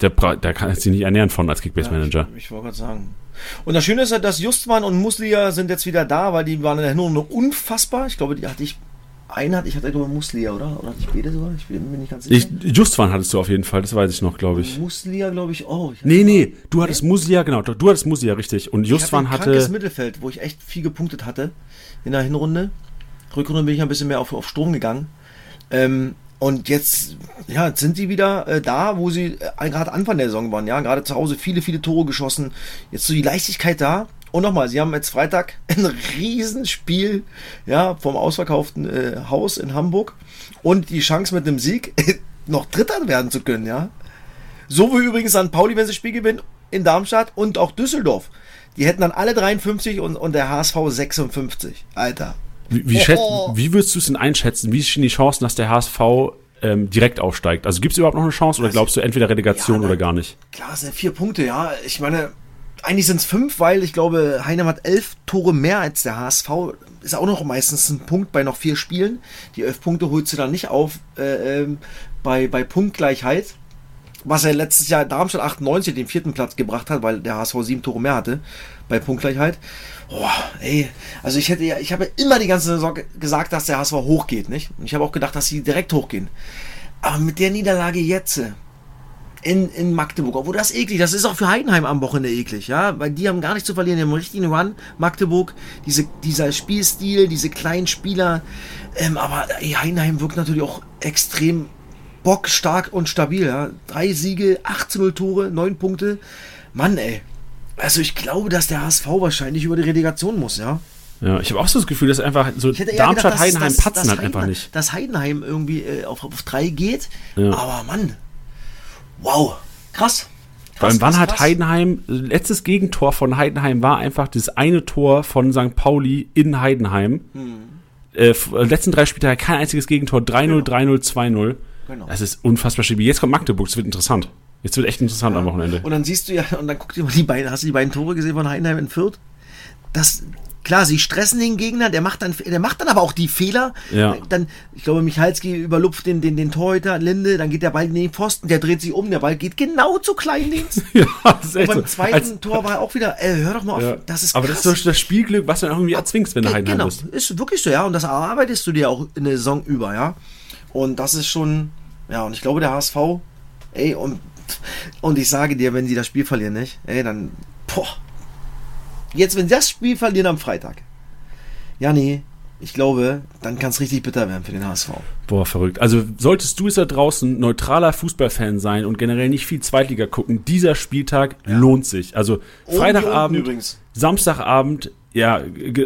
der, der kann sich nicht ernähren von als Kickbase-Manager. Ja, ich, ich wollte gerade sagen. Und das Schöne ist ja, dass Justwan und Muslia sind jetzt wieder da, weil die waren in der Hinrunde unfassbar. Ich glaube, die hatte ich einen hatte ich hatte nur Muslia, oder? Oder hatte ich beide sogar? Ich bin mir nicht ganz sicher. Ich, Justwan hattest du auf jeden Fall, das weiß ich noch, glaube ich. Muslia, glaube ich, oh. Ich nee, nee, du hattest? Muslia, genau, du hattest Muslia, richtig. Und Justwan hatte. Ein krankes Mittelfeld, wo ich echt viel gepunktet hatte in der Hinrunde. Rückrunde bin ich ein bisschen mehr auf, auf Strom gegangen. Ähm, und jetzt, ja, jetzt sind sie wieder äh, da, wo sie äh, gerade Anfang der Saison waren. Ja, gerade zu Hause viele, viele Tore geschossen. Jetzt so die Leichtigkeit da. Und nochmal, sie haben jetzt Freitag ein Riesenspiel ja, vom ausverkauften äh, Haus in Hamburg und die Chance mit einem Sieg noch Dritter werden zu können, ja. So wie übrigens St. Pauli, wenn sie das Spiel gewinnen, in Darmstadt und auch Düsseldorf. Die hätten dann alle 53 und, und der HSV 56. Alter. Wie, wie, schätzt, wie würdest du es denn einschätzen? Wie stehen die Chancen, dass der HSV ähm, direkt aufsteigt? Also gibt es überhaupt noch eine Chance oder Also, glaubst du entweder Relegation ja, oder gar nicht? Klar, es sind vier Punkte, ja. Ich meine, eigentlich sind es fünf, weil ich glaube, Heinem hat elf Tore mehr als der HSV. Ist auch noch meistens ein Punkt bei noch vier Spielen. Die elf Punkte holst du dann nicht auf äh, ähm, bei, bei Punktgleichheit. Was er letztes Jahr Darmstadt 98 den vierten Platz gebracht hat, weil der HSV sieben Tore mehr hatte bei Punktgleichheit. Boah, ey, also ich hätte ja, ich habe immer die ganze Saison ge- gesagt, dass der HSV hochgeht, nicht? Und ich habe auch gedacht, dass sie direkt hochgehen. Aber mit der Niederlage jetzt, äh, in, in Magdeburg. Obwohl das eklig, das ist auch für Heidenheim am Wochenende eklig, ja, weil die haben gar nichts zu verlieren, die haben einen richtigen Run, Magdeburg, diese, dieser Spielstil, diese kleinen Spieler, ähm, aber ey, Heidenheim wirkt natürlich auch extrem bockstark und stabil, ja. Drei Siege, 18 Tore, 9 Punkte. Mann, ey. Also ich glaube, dass der HSV wahrscheinlich über die Relegation muss, ja. Ja, ich habe auch so das Gefühl, dass einfach so Ich hätte eher Darmstadt, gedacht, dass- Heidenheim dass- patzen dass halt einfach Heidenheim- nicht. Dass Heidenheim irgendwie äh, auf, auf drei geht. Ja. Aber Mann. Wow. Krass. Vor allem, wann hat. Heidenheim, letztes Gegentor von Heidenheim war einfach das eine Tor von St. Pauli in Heidenheim. Hm. Äh, äh, letzten drei Spieltage kein einziges Gegentor, 3-0, 3-0, 2-0. Genau. Das ist unfassbar stabil. Jetzt kommt Magdeburg, es wird interessant. Jetzt wird echt interessant am Wochenende. Und dann siehst du ja, und dann guck dir mal die beiden, hast du die beiden Tore gesehen von Heidenheim in Fürth? Das, klar, sie stressen den Gegner, der macht dann, der macht dann aber auch die Fehler. Ja. Dann, ich glaube, Michalski überlupft den, den, den Torhüter, Linde, dann geht der Ball in den Pfosten, der dreht sich um, der Ball geht genau zu Kleindienst. ja, das ist Und echt beim so. zweiten Als- Tor war auch wieder, ey, hör doch mal auf, ja. das ist Aber krass. das ist das Spielglück, was du dann irgendwie erzwingst, wenn du Heidenheim genau, bist. ist wirklich so, ja. Und das erarbeitest du dir auch in der Saison über, ja. Und das ist schon, ja, und ich glaube, der HSV, ey, und, und ich sage dir, wenn sie das Spiel verlieren, nicht, ey, dann, boah. Jetzt, wenn sie das Spiel verlieren am Freitag, ja, nee, ich glaube, dann kann es richtig bitter werden für den HSV. Boah, verrückt. Also solltest du es da draußen neutraler Fußballfan sein und generell nicht viel Zweitliga gucken, dieser Spieltag lohnt sich. Also Und Freitagabend, hier. Samstagabend, ja,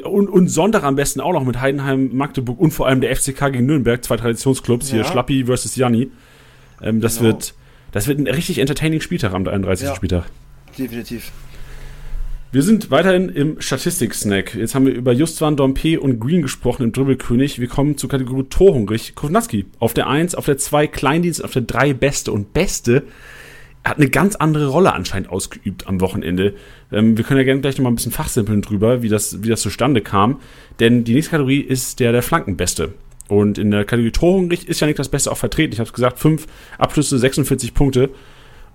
und, und Sonntag am besten auch noch mit Heidenheim, Magdeburg und vor allem der FCK gegen Nürnberg, zwei Traditionsclubs, hier Ja. Schlappi versus Janni. Ähm, das Genau. wird das wird ein richtig entertaining Spieltag am 31. Ja. Spieltag. Definitiv. Wir sind weiterhin im Statistik-Snack. Jetzt haben wir über Justwan, Dompe und Green gesprochen im Dribbelkönig. Wir kommen zur Kategorie Torhungrig. Kovnatski auf der 1, auf der 2 Kleindienst, auf der 3 Beste. Und Beste hat eine ganz andere Rolle anscheinend ausgeübt am Wochenende. Ähm, wir können ja gerne gleich noch mal ein bisschen fachsimpeln drüber, wie das, wie das zustande kam. Denn die nächste Kategorie ist der der Flankenbeste. Und in der Kategorie Torhungrig ist ja nicht das Beste auch vertreten. Ich habe es gesagt, 5 Abschlüsse, 46 Punkte.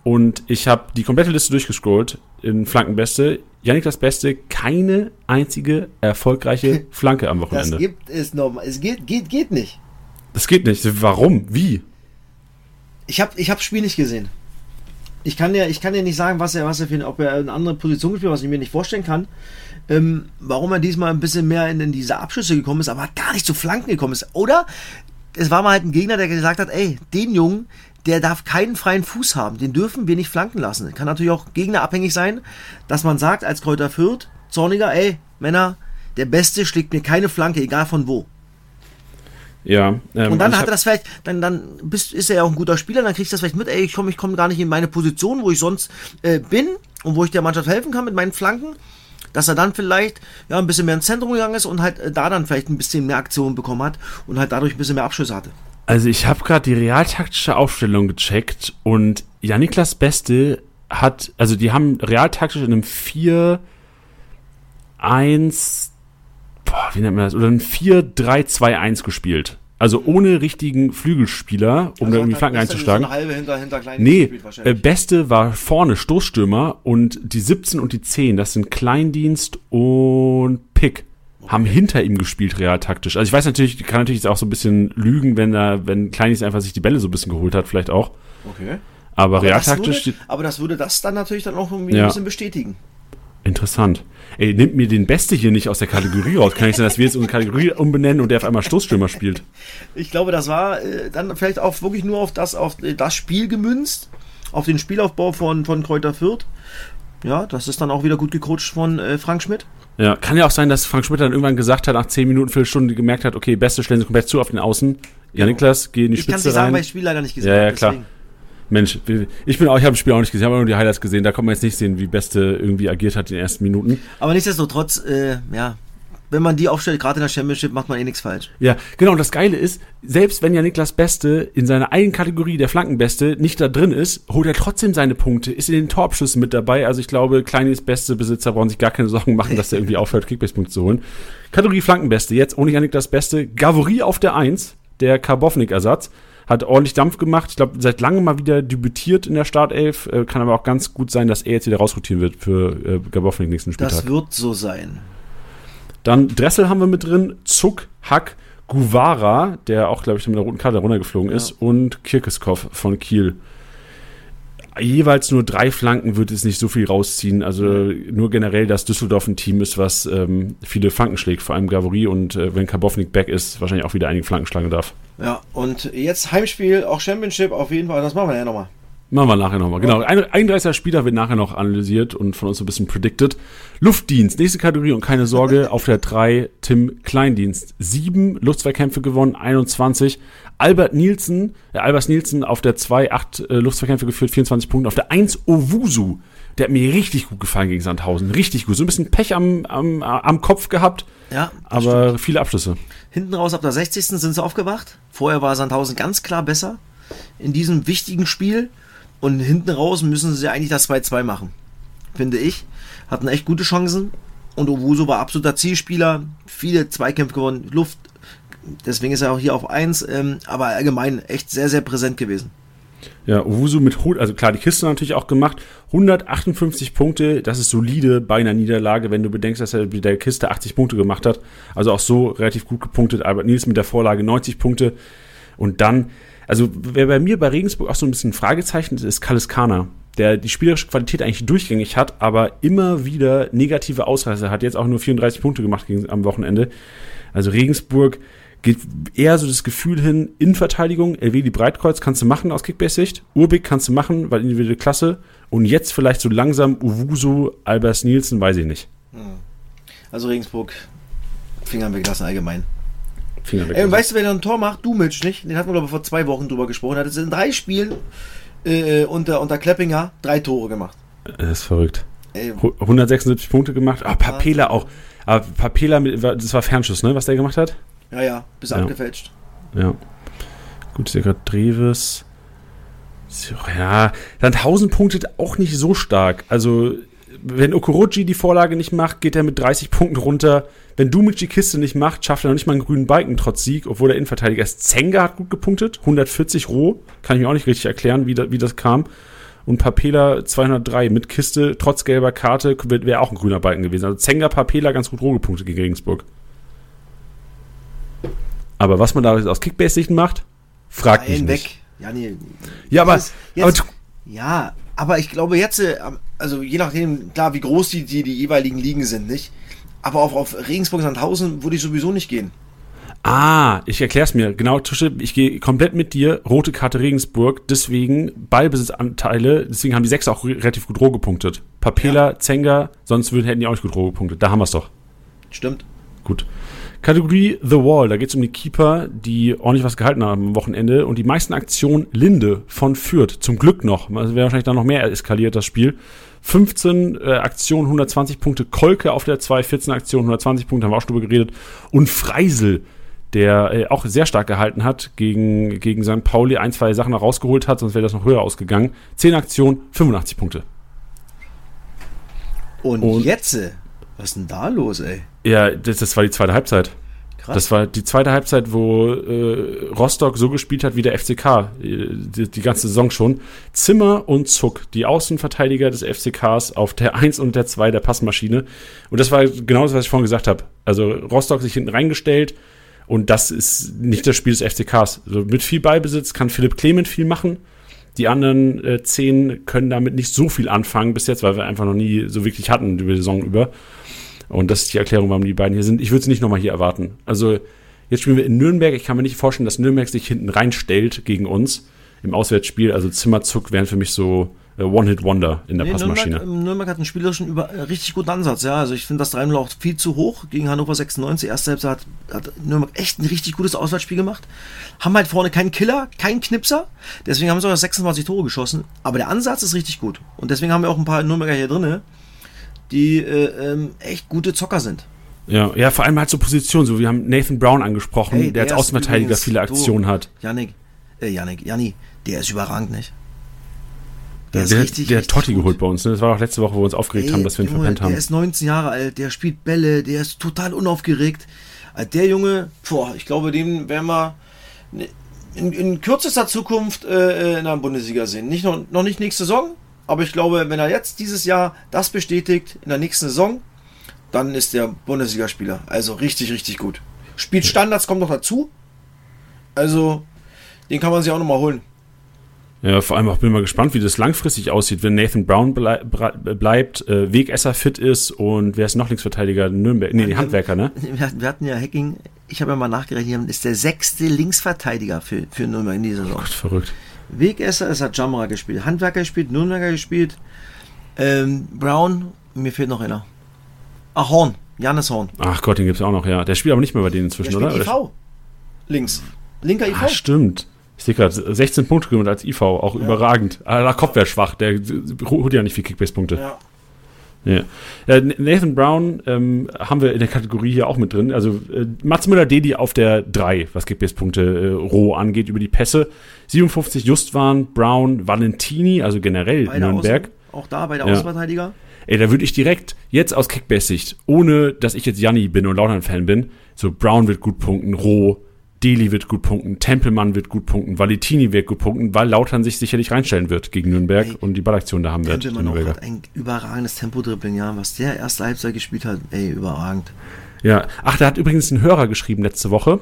Und ich habe die komplette Liste durchgescrollt in Flankenbeste. Janik das Beste, keine einzige erfolgreiche Flanke am Das Wochenende. gibt es normal. Es geht, geht, geht nicht. Das geht nicht. Warum? Wie? Ich habe ich hab das Spiel nicht gesehen. Ich kann ja, ich kann ja nicht sagen, was er, was er für, ob er eine andere Position gespielt hat, was ich mir nicht vorstellen kann. Ähm, warum er diesmal ein bisschen mehr in, in diese Abschüsse gekommen ist, aber gar nicht zu Flanken gekommen ist. Oder es war mal halt ein Gegner, der gesagt hat, ey, den Jungen, der darf keinen freien Fuß haben, den dürfen wir nicht flanken lassen. Kann natürlich auch gegnerabhängig sein, dass man sagt, als Kräuter Fürth, Zorniger, ey, Männer, der Beste schlägt mir keine Flanke, egal von wo. Ja. Ähm, Und dann hat er das vielleicht, dann, dann bist, ist er ja auch ein guter Spieler, dann kriegst du das vielleicht mit, ey, ich komme ich komm gar nicht in meine Position, wo ich sonst äh, bin und wo ich der Mannschaft helfen kann mit meinen Flanken, dass er dann vielleicht ja ein bisschen mehr ins Zentrum gegangen ist und halt äh, da dann vielleicht ein bisschen mehr Aktionen bekommen hat und halt dadurch ein bisschen mehr Abschlüsse hatte. Also ich habe gerade die realtaktische Aufstellung gecheckt und Janiklas Beste hat, also die haben realtaktisch in einem 4 1 boah, wie nennt man das? Oder ein 4-3-2-1 gespielt. Also ohne richtigen Flügelspieler, um da irgendwie Flanken einzuschlagen. Also halbe hinter, hinter Nee, äh, Beste war vorne Stoßstürmer und die 17 und die 10, das sind Kleindienst und Pick, haben hinter ihm gespielt, realtaktisch. Also ich weiß natürlich, kann natürlich jetzt auch so ein bisschen lügen, wenn da, wenn Kleindienst einfach sich die Bälle so ein bisschen geholt hat, vielleicht auch. Okay. Aber, Aber das, realtaktisch würde, aber das würde das dann natürlich dann auch irgendwie Ja. ein bisschen bestätigen. interessant. Ey, nimmt mir den Beste hier nicht aus der Kategorie raus. Kann nicht sein, dass wir jetzt unsere Kategorie umbenennen und der auf einmal Stoßstürmer spielt. Ich glaube, das war äh, dann vielleicht auch wirklich nur auf das, auf äh, das Spiel gemünzt, auf den Spielaufbau von, von Kräuter Fürth. Ja, das ist dann auch wieder gut gecoacht von äh, Frank Schmidt. Ja, kann ja auch sein, dass Frank Schmidt dann irgendwann gesagt hat, nach 10 Minuten, Viertelstunde gemerkt hat, okay, Beste stellen sie komplett zu auf den Außen. Ja, Niklas, geh in die Ich kann Spitze es sagen, rein. weil ich das Spiel leider nicht gesehen Ja, ja, habe, klar. deswegen. Mensch, ich bin auch, ich habe das Spiel auch nicht gesehen, ich habe nur die Highlights gesehen. Da kann man jetzt nicht sehen, wie Beste irgendwie agiert hat in den ersten Minuten. Aber nichtsdestotrotz, äh, ja, wenn man die aufstellt, gerade in der Championship, macht man eh nichts falsch. Ja, genau. Und das Geile ist, selbst wenn ja Niklas Beste in seiner eigenen Kategorie der Flankenbeste nicht da drin ist, holt er trotzdem seine Punkte, ist in den Torabschüssen mit dabei. Also ich glaube, Kleinis beste Besitzer brauchen sich gar keine Sorgen machen, dass er irgendwie aufhört, Kickbase-Punkte zu holen. Kategorie Flankenbeste, jetzt ohne Niklas Beste. Gavory auf der 1, der Karbovnik-Ersatz. Hat ordentlich Dampf gemacht. Ich glaube, seit langem mal wieder debütiert in der Startelf. Äh, kann aber auch ganz gut sein, dass er jetzt wieder rausrotieren wird für äh, Garbovnik nächsten Spieltag. Das wird so sein. Dann Dressel haben wir mit drin, Zuck, Hack, Guvara, der auch, glaube ich, mit einer roten Karte runtergeflogen Ja. ist, und Kirkeskov von Kiel. Jeweils nur drei Flanken wird es nicht so viel rausziehen. Also nur generell, dass Düsseldorf ein Team ist, was ähm, viele Flanken schlägt, vor allem Gavory und äh, wenn Karbovnik back ist, wahrscheinlich auch wieder einige Flanken schlagen darf. Ja, und jetzt Heimspiel, auch Championship auf jeden Fall. Das machen wir ja nochmal. Machen wir nachher nochmal. Genau, ein 31er Spieler wird nachher noch analysiert und von uns so ein bisschen predicted. Luftdienst, nächste Kategorie und keine Sorge, auf der 3 Tim Kleindienst. Sieben Luftzweikämpfe gewonnen, 21. Albert Nielsen, äh, Albers Nielsen auf der 2, 8 äh, Luftzweikämpfe geführt, 24 Punkte. Auf der 1 Owusu, der hat mir richtig gut gefallen gegen Sandhausen. Richtig gut. So ein bisschen Pech am, am, am Kopf gehabt, Ja, aber viele Abschlüsse. Hinten raus ab der 60. sind sie aufgewacht. Vorher war Sandhausen ganz klar besser in diesem wichtigen Spiel. Und hinten raus müssen sie eigentlich das 2-2 machen. Finde ich. Hatten echt gute Chancen. Und Owusu war absoluter Zielspieler. Viele Zweikämpfe gewonnen. Luft. Deswegen ist er auch hier auf 1. Ähm, aber allgemein echt sehr, sehr präsent gewesen. Ja, Owusu mit, also klar, die Kiste natürlich auch gemacht. 158 Punkte, das ist solide bei einer Niederlage, wenn du bedenkst, dass er mit der Kiste 80 Punkte gemacht hat. Also auch so relativ gut gepunktet. Albert Nils mit der Vorlage 90 Punkte. Und dann, also wer bei mir bei Regensburg auch so ein bisschen Fragezeichen ist, ist Kaliskana. Der die spielerische Qualität eigentlich durchgängig hat, aber immer wieder negative Ausreißer hat. Jetzt auch nur 34 Punkte gemacht gegen, am Wochenende. Also Regensburg geht eher so das Gefühl hin, Innenverteidigung, LW die Breitkreuz kannst du machen aus Kickbase-Sicht, Urbik kannst du machen, weil individuelle Klasse und jetzt vielleicht so langsam Uwusu, Albers Nielsen, weiß ich nicht. Also Regensburg, Fingern weglassen allgemein. Finger weg. Ey, weißt du, wer da ein Tor macht? Dumic, nicht? Den hatten wir, glaube ich, vor zwei Wochen drüber gesprochen. Er hat jetzt in drei Spielen äh, unter, unter Kleppinger drei Tore gemacht. das ist verrückt. Ey, Hu- 176 Punkte gemacht. Ah, Papela auch. Aber Papela, mit, das war Fernschuss, ne, was der gemacht hat? ja, ja, bis Ja. abgefälscht. Ja. Gut, ist ja gerade Dreves. Ja, Sandhausen punktet auch nicht so stark. Also, wenn Okoroji die Vorlage nicht macht, geht er mit 30 Punkten runter. Wenn Dumic die Kiste nicht macht, schafft er noch nicht mal einen grünen Balken trotz Sieg, obwohl der Innenverteidiger ist. Zenga hat gut gepunktet, 140 roh. Kann ich mir auch nicht richtig erklären, wie, da, wie das kam. Und Papela 203 mit Kiste, trotz gelber Karte, wäre auch ein grüner Balken gewesen. Also Zenga, Papela ganz gut roh gepunktet gegen Regensburg. Aber was man da aus Kickbase-Sicht macht, fragt mich nicht. weg. Ja, nee. Ja, aber, Jetzt- aber jetzt- du- Ja, aber ich glaube jetzt, äh, also je nachdem, klar, wie groß die, die, die jeweiligen Ligen sind, nicht? Aber auf, auf Regensburg Sandhausen würde ich sowieso nicht gehen. ah, ich erklär's mir. Genau, Tusche, ich gehe komplett mit dir. Rote Karte Regensburg, deswegen Ballbesitzanteile, deswegen haben die sechs auch re- relativ gut roh gepunktet. Papela, Zenga, sonst würden, hätten die auch nicht gut roh gepunktet. Da haben wir's doch. Stimmt. Gut. Kategorie The Wall, da geht es um die Keeper, die ordentlich was gehalten haben am Wochenende. Und die meisten Aktionen Linde von Fürth, zum Glück noch. Also wäre wahrscheinlich dann noch mehr eskaliert, das Spiel. 15 äh, Aktionen, 120 Punkte. Kolke auf der 2, 14 Aktionen, 120 Punkte, haben wir auch schon drüber geredet. Und Freisel, der äh, auch sehr stark gehalten hat gegen, gegen St. Pauli, ein, zwei Sachen noch rausgeholt hat, sonst wäre das noch höher ausgegangen. 10 Aktionen, 85 Punkte. Und, Und- jetzt, äh, was ist denn da los, ey? Ja, das, das war die zweite Halbzeit. Krass. Das war die zweite Halbzeit, wo äh, Rostock so gespielt hat wie der FCK, äh, die, die ganze Saison schon. Zimmer und Zuck, die Außenverteidiger des FCKs auf der 1 und der 2 der Passmaschine. Und das war genau das, was ich vorhin gesagt habe. Also Rostock sich hinten reingestellt und das ist nicht das Spiel des FCKs. Also mit viel Ballbesitz kann Philipp Clement viel machen. Die anderen äh, zehn können damit nicht so viel anfangen bis jetzt, weil wir einfach noch nie so wirklich hatten über die Saison über. Und das ist die Erklärung, warum die beiden hier sind. Ich würde es nicht nochmal hier erwarten. Also, jetzt spielen wir in Nürnberg. Ich kann mir nicht vorstellen, dass Nürnberg sich hinten reinstellt gegen uns im Auswärtsspiel. Also, Zimmerzuck wären für mich so äh, One-Hit-Wonder in der Nee, Passmaschine. Nürnberg, Nürnberg hat einen spielerischen über, äh, richtig guten Ansatz, ja. Also ich finde das 3-0 auch viel zu hoch gegen Hannover 96. Erste Halbzeit hat, hat Nürnberg echt ein richtig gutes Auswärtsspiel gemacht. Haben halt vorne keinen Killer, keinen Knipser. Deswegen haben sie auch 26 Tore geschossen. Aber der Ansatz ist richtig gut. Und deswegen haben wir auch ein paar Nürnberger hier drinne, die äh, ähm, echt gute Zocker sind. Ja, ja, vor allem halt so Positionen, so wir haben Nathan Brown angesprochen, Hey, der als der ist Außenverteidiger viele Aktionen hat. Janik, äh, Janik, Janni, der ist überragend, nicht? Der, ist der, richtig, der hat richtig Totti gut. geholt bei uns. Ne? Das war auch letzte Woche, wo wir uns aufgeregt Ey, haben, dass wir ihn Junge, verpennt haben. Der ist 19 Jahre alt, der spielt Bälle, der ist total unaufgeregt. Also Der Junge, boah, ich glaube, den werden wir in, in kürzester Zukunft äh, in der Bundesliga sehen. Nicht noch, noch nicht nächste Saison, aber ich glaube, wenn er jetzt dieses Jahr das bestätigt in der nächsten Saison, dann ist der Bundesligaspieler. Also richtig, richtig gut. Spielt Standards, kommt noch dazu. Also, den kann man sich auch nochmal holen. Ja, vor allem auch bin mal gespannt, wie das langfristig aussieht, wenn Nathan Brown blei bra- bleibt, äh, Wegesser fit ist und wer ist noch Linksverteidiger? Nürnberg, nee, die Handwerker, ne? Wir, hatten- ja Hacking, ich habe ja mal nachgerechnet, ist der sechste Linksverteidiger für, für Nürnberg in dieser Saison. Gott, verrückt. Wegesser, es hat Jamra gespielt, Handwerker gespielt, Nürnberger gespielt, ähm, Brown, mir fehlt noch einer. Ah, Horn, Janis Horn. Ach Gott, den gibt's auch noch, ja. Der spielt aber nicht mehr bei denen Der inzwischen, spielt oder? IV. Links. Linker IV. Ah, stimmt. Ich sehe gerade, 16 Punkte gemacht als IV, auch überragend. Aber der Kopf wäre schwach, der holt ja nicht viel Kickbase-Punkte. ja. Ja. ja, Nathan Brown ähm, haben wir in der Kategorie hier auch mit drin. Also äh, Mats Müller-Dedi auf der 3, was GPS-Punkte äh, roh angeht, über die Pässe. 57 Justwan, Brown, Valentini, also generell Beide Nürnberg. Außen, auch da bei der Ja. Außenverteidiger. Ey, da würde ich direkt jetzt aus Kickbase-Sicht, ohne dass ich jetzt Janni bin und Lautern-Fan bin, so Brown wird gut punkten, Roh, Deli wird gut punkten, Tempelmann wird gut punkten, Valentini wird gut punkten, weil Lautern sich sicherlich reinstellen wird gegen Nürnberg Ey, und die Ballaktion da haben wird. Tempelmann auch hat ein überragendes Tempo-Dribbling, ja. Was der erste Halbzeit gespielt hat, ey, überragend. Ja, ach, da hat übrigens ein Hörer geschrieben letzte Woche.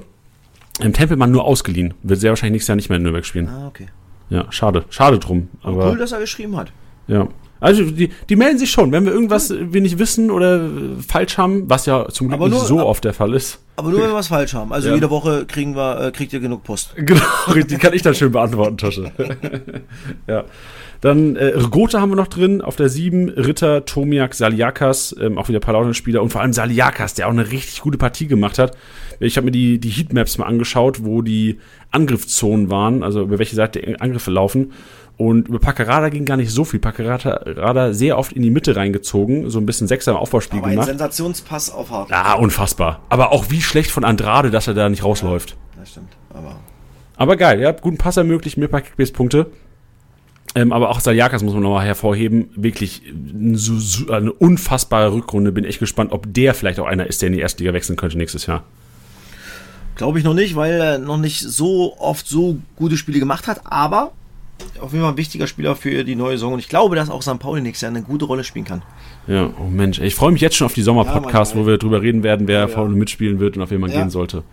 Im Tempelmann nur ausgeliehen. Wird sehr wahrscheinlich nächstes Jahr nicht mehr in Nürnberg spielen. Ah, okay. Ja, schade. Schade drum. Aber cool, dass er geschrieben hat. ja. Also die, die melden sich schon, wenn wir irgendwas wir nicht wissen oder äh, falsch haben, was ja zum Glück Aber nicht nur- so oft der Fall ist. Aber nur, wenn wir was falsch haben. Also Ja. jede Woche kriegen wir, äh, kriegt ihr genug Post. Genau, die kann ich dann schön beantworten, Tosche. ja. Dann äh, Gotha haben wir noch drin, auf der 7, Ritter, Tomiak, Saliakas, ähm, auch wieder Paladin-Spieler und vor allem Saliakas, der auch eine richtig gute Partie gemacht hat. Ich habe mir die, die Heatmaps mal angeschaut, wo die Angriffszonen waren, also über welche Seite die Angriffe laufen. Und über Packerada ging gar nicht so viel. Packerada sehr oft in die Mitte reingezogen, so ein bisschen Sechser im Aufbauspiel Aber ein gemacht. Sensationspass auf Hart. Ah, unfassbar. Aber auch wie schlecht von Andrade, dass er da nicht rausläuft. Das stimmt. Aber Aber geil, ihr habt guten Pass ermöglicht, mir ein paar Kickbase-Punkte. Ähm, aber auch Saliakas muss man nochmal hervorheben. Wirklich so- eine unfassbare Rückrunde. Bin echt gespannt, ob der vielleicht auch einer ist, der in die erste Liga wechseln könnte nächstes Jahr. glaube ich noch nicht, weil er noch nicht so oft so gute Spiele gemacht hat. Aber auf jeden Fall ein wichtiger Spieler für die neue Saison. Und ich glaube, dass auch St. Pauli nächstes Jahr eine gute Rolle spielen kann. Ja, oh Mensch, ich freue mich jetzt schon auf die Sommer-Podcast, Ja, wo wir drüber reden werden, wer Ja, ja. vorne mitspielen wird und auf wen man Ja. gehen sollte.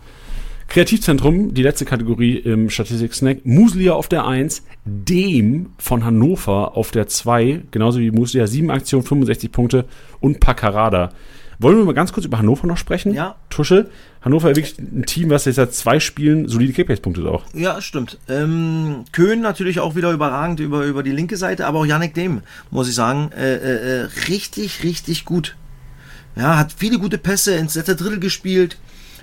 Kreativzentrum, die letzte Kategorie im Statistik-Snack. Muslia auf der 1, Dem von Hannover auf der 2, genauso wie Muslia, 7 Aktionen, 65 Punkte und Paccarada. Wollen wir mal ganz kurz über Hannover noch sprechen? Ja. Tusche, Hannover wirklich ein Team, was jetzt seit zwei Spielen solide Kickbase-Punkte auch. Ja, stimmt. Ähm, Köhn natürlich auch wieder überragend über, über die linke Seite, aber auch Yannick Dehm, muss ich sagen, äh, äh, äh, richtig, richtig gut. Ja, hat viele gute Pässe ins letzte Drittel gespielt,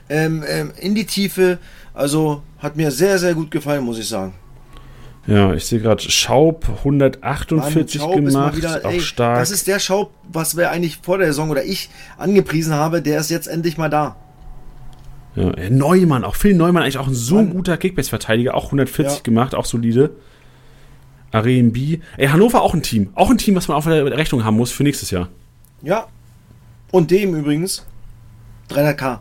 ähm, ähm, in die Tiefe. Also hat mir sehr, sehr gut gefallen, muss ich sagen. Ja, ich sehe gerade Schaub 148 Mann, Schaub gemacht, wieder- auch ey, stark. Das ist der Schaub, was wir eigentlich vor der Saison oder ich angepriesen habe, der ist jetzt endlich mal da. Ja, Neumann, auch Phil Neumann, eigentlich auch ein so Mann. guter Kickbase-Verteidiger, auch 140 Ja. gemacht, auch solide. RMB. Ey, Hannover auch ein Team. Auch ein Team, was man auf der Rechnung haben muss für nächstes Jahr. Ja. Und dem übrigens 300k.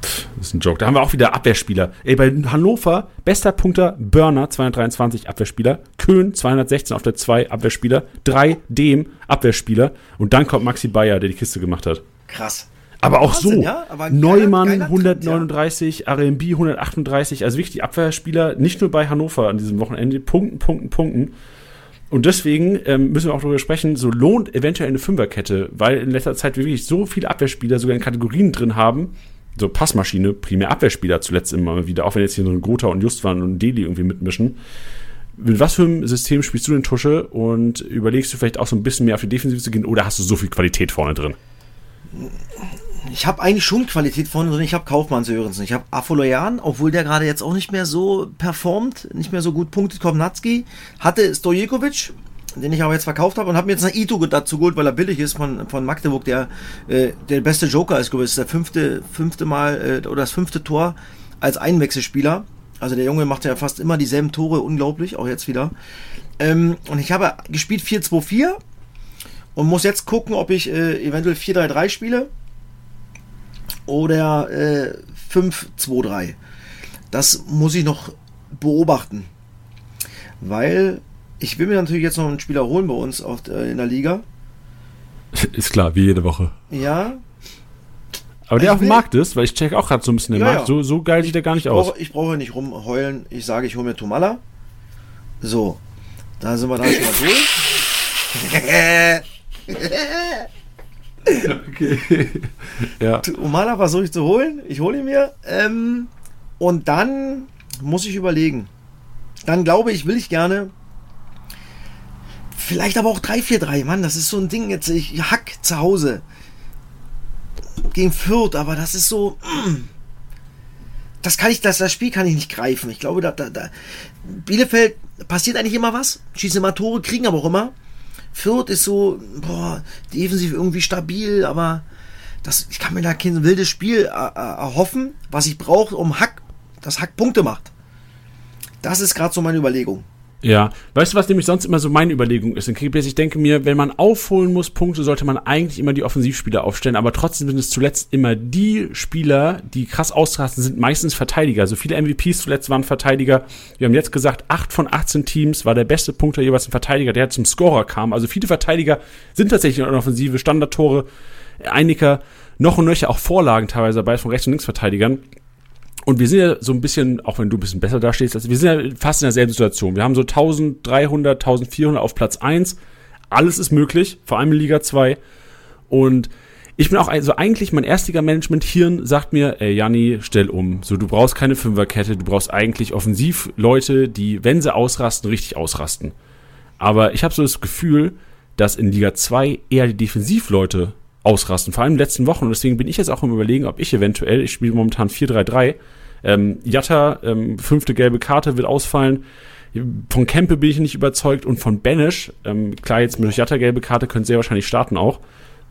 Das ist ein Joke. Da haben wir auch wieder Abwehrspieler. Ey, bei Hannover, bester Punkter, Burner, 223 Abwehrspieler. Köhn, 216 auf der 2 Abwehrspieler. 3 Dem, Abwehrspieler. Und dann kommt Maxi Bayer, der die Kiste gemacht hat. Krass. Aber auch Wahnsinn, so. ja, aber Neumann geiler- geiler Tritt, 139, RMB 138. Also wirklich die Abwehrspieler, nicht nur bei Hannover an diesem Wochenende, punkten, punkten, punkten. Und deswegen ähm, müssen wir auch darüber sprechen, so lohnt eventuell eine Fünferkette, weil in letzter Zeit wir wirklich so viele Abwehrspieler sogar in Kategorien drin haben. So Passmaschine, primär Abwehrspieler zuletzt immer wieder, auch wenn jetzt hier so Gotha und Justwan und Deli irgendwie mitmischen. mit was für einem System spielst du den Tusche und überlegst du vielleicht auch so ein bisschen mehr auf die Defensive zu gehen oder hast du so viel Qualität vorne drin? Ich habe eigentlich schon Qualität vorne drin. Ich habe Kaufmann Sörensen. Ich habe Afoloyan, obwohl der gerade jetzt auch nicht mehr so performt, nicht mehr so gut punktet. Kovnatski hatte Stojekovic, den ich aber jetzt verkauft habe und habe mir jetzt einen Ito dazu geholt, weil er billig ist von, von Magdeburg, der äh, der beste Joker ist, ist der fünfte, fünfte Mal äh, oder das fünfte Tor als Einwechselspieler. Also der Junge macht ja fast immer dieselben Tore, unglaublich, auch jetzt wieder. Ähm, und ich habe gespielt 4-2-4 und muss jetzt gucken, ob ich äh, eventuell 4-3-3 spiele oder äh, 5-2-3. Das muss ich noch beobachten. Weil ich will mir natürlich jetzt noch einen Spieler holen bei uns auf, äh, in der Liga. Ist klar, wie jede Woche. Ja. Aber der auf dem Markt ist, weil ich check auch gerade so ein bisschen den Ja, Markt. ja. So, so geil sieht der gar nicht Ich aus. brauche, ich brauche nicht rumheulen. Ich sage, ich hole mir Tomala. So, da sind wir dann schon mal durch. Okay. ja. Tomala versuche ich zu holen. Ich hole ihn mir. Ähm, und dann muss ich überlegen. Dann glaube ich, will ich gerne. Vielleicht aber auch 3-4-3. Mann, das ist so ein Ding jetzt. Ich hack zu Hause. Gegen Fürth, aber das ist so. mm. Das kann ich, das, das Spiel kann ich nicht greifen. Ich glaube, da, da, da. Bielefeld passiert eigentlich immer was. Schießen immer Tore, kriegen aber auch immer. Fürth ist so, boah, defensiv irgendwie stabil, aber das, ich kann mir da kein wildes Spiel äh, äh, erhoffen, was ich brauche, um Hack, das Hack Punkte macht. Das ist gerade so meine Überlegung. Ja, weißt du, was nämlich sonst immer so meine Überlegung ist in Kickbase? Ich denke mir, wenn man aufholen muss Punkte, sollte man eigentlich immer die Offensivspieler aufstellen, aber trotzdem sind es zuletzt immer die Spieler, die krass ausrasten, sind meistens Verteidiger. Also viele MVPs zuletzt waren Verteidiger. Wir haben jetzt gesagt, 8 von 18 Teams war der beste Punkter jeweils ein Verteidiger, der zum Scorer kam. Also viele Verteidiger sind tatsächlich in der Offensive, Standardtore, einiger noch und nöcher auch Vorlagen teilweise dabei von Rechts- und Linksverteidigern. Und wir sind ja so ein bisschen, auch wenn du ein bisschen besser dastehst, also wir sind ja fast in derselben Situation. Wir haben so 1300, 1400 auf Platz 1. Alles ist möglich, vor allem in Liga 2. Und ich bin auch, also eigentlich mein Erstliga-Management-Hirn sagt mir, ey, Janni, stell um. So, du brauchst keine Fünferkette, du brauchst eigentlich offensiv Leute, die, wenn sie ausrasten, richtig ausrasten. Aber ich habe so das Gefühl, dass in Liga 2 eher die Defensivleute ausrasten, vor allem in den letzten Wochen. Und deswegen bin ich jetzt auch im Überlegen, ob ich eventuell, ich spiele momentan 4-3-3, ähm, Jatta, ähm, fünfte gelbe Karte wird ausfallen. Von Kempe bin ich nicht überzeugt und von Banish, ähm, klar, jetzt mit Jatta gelbe Karte könnte sehr wahrscheinlich starten auch.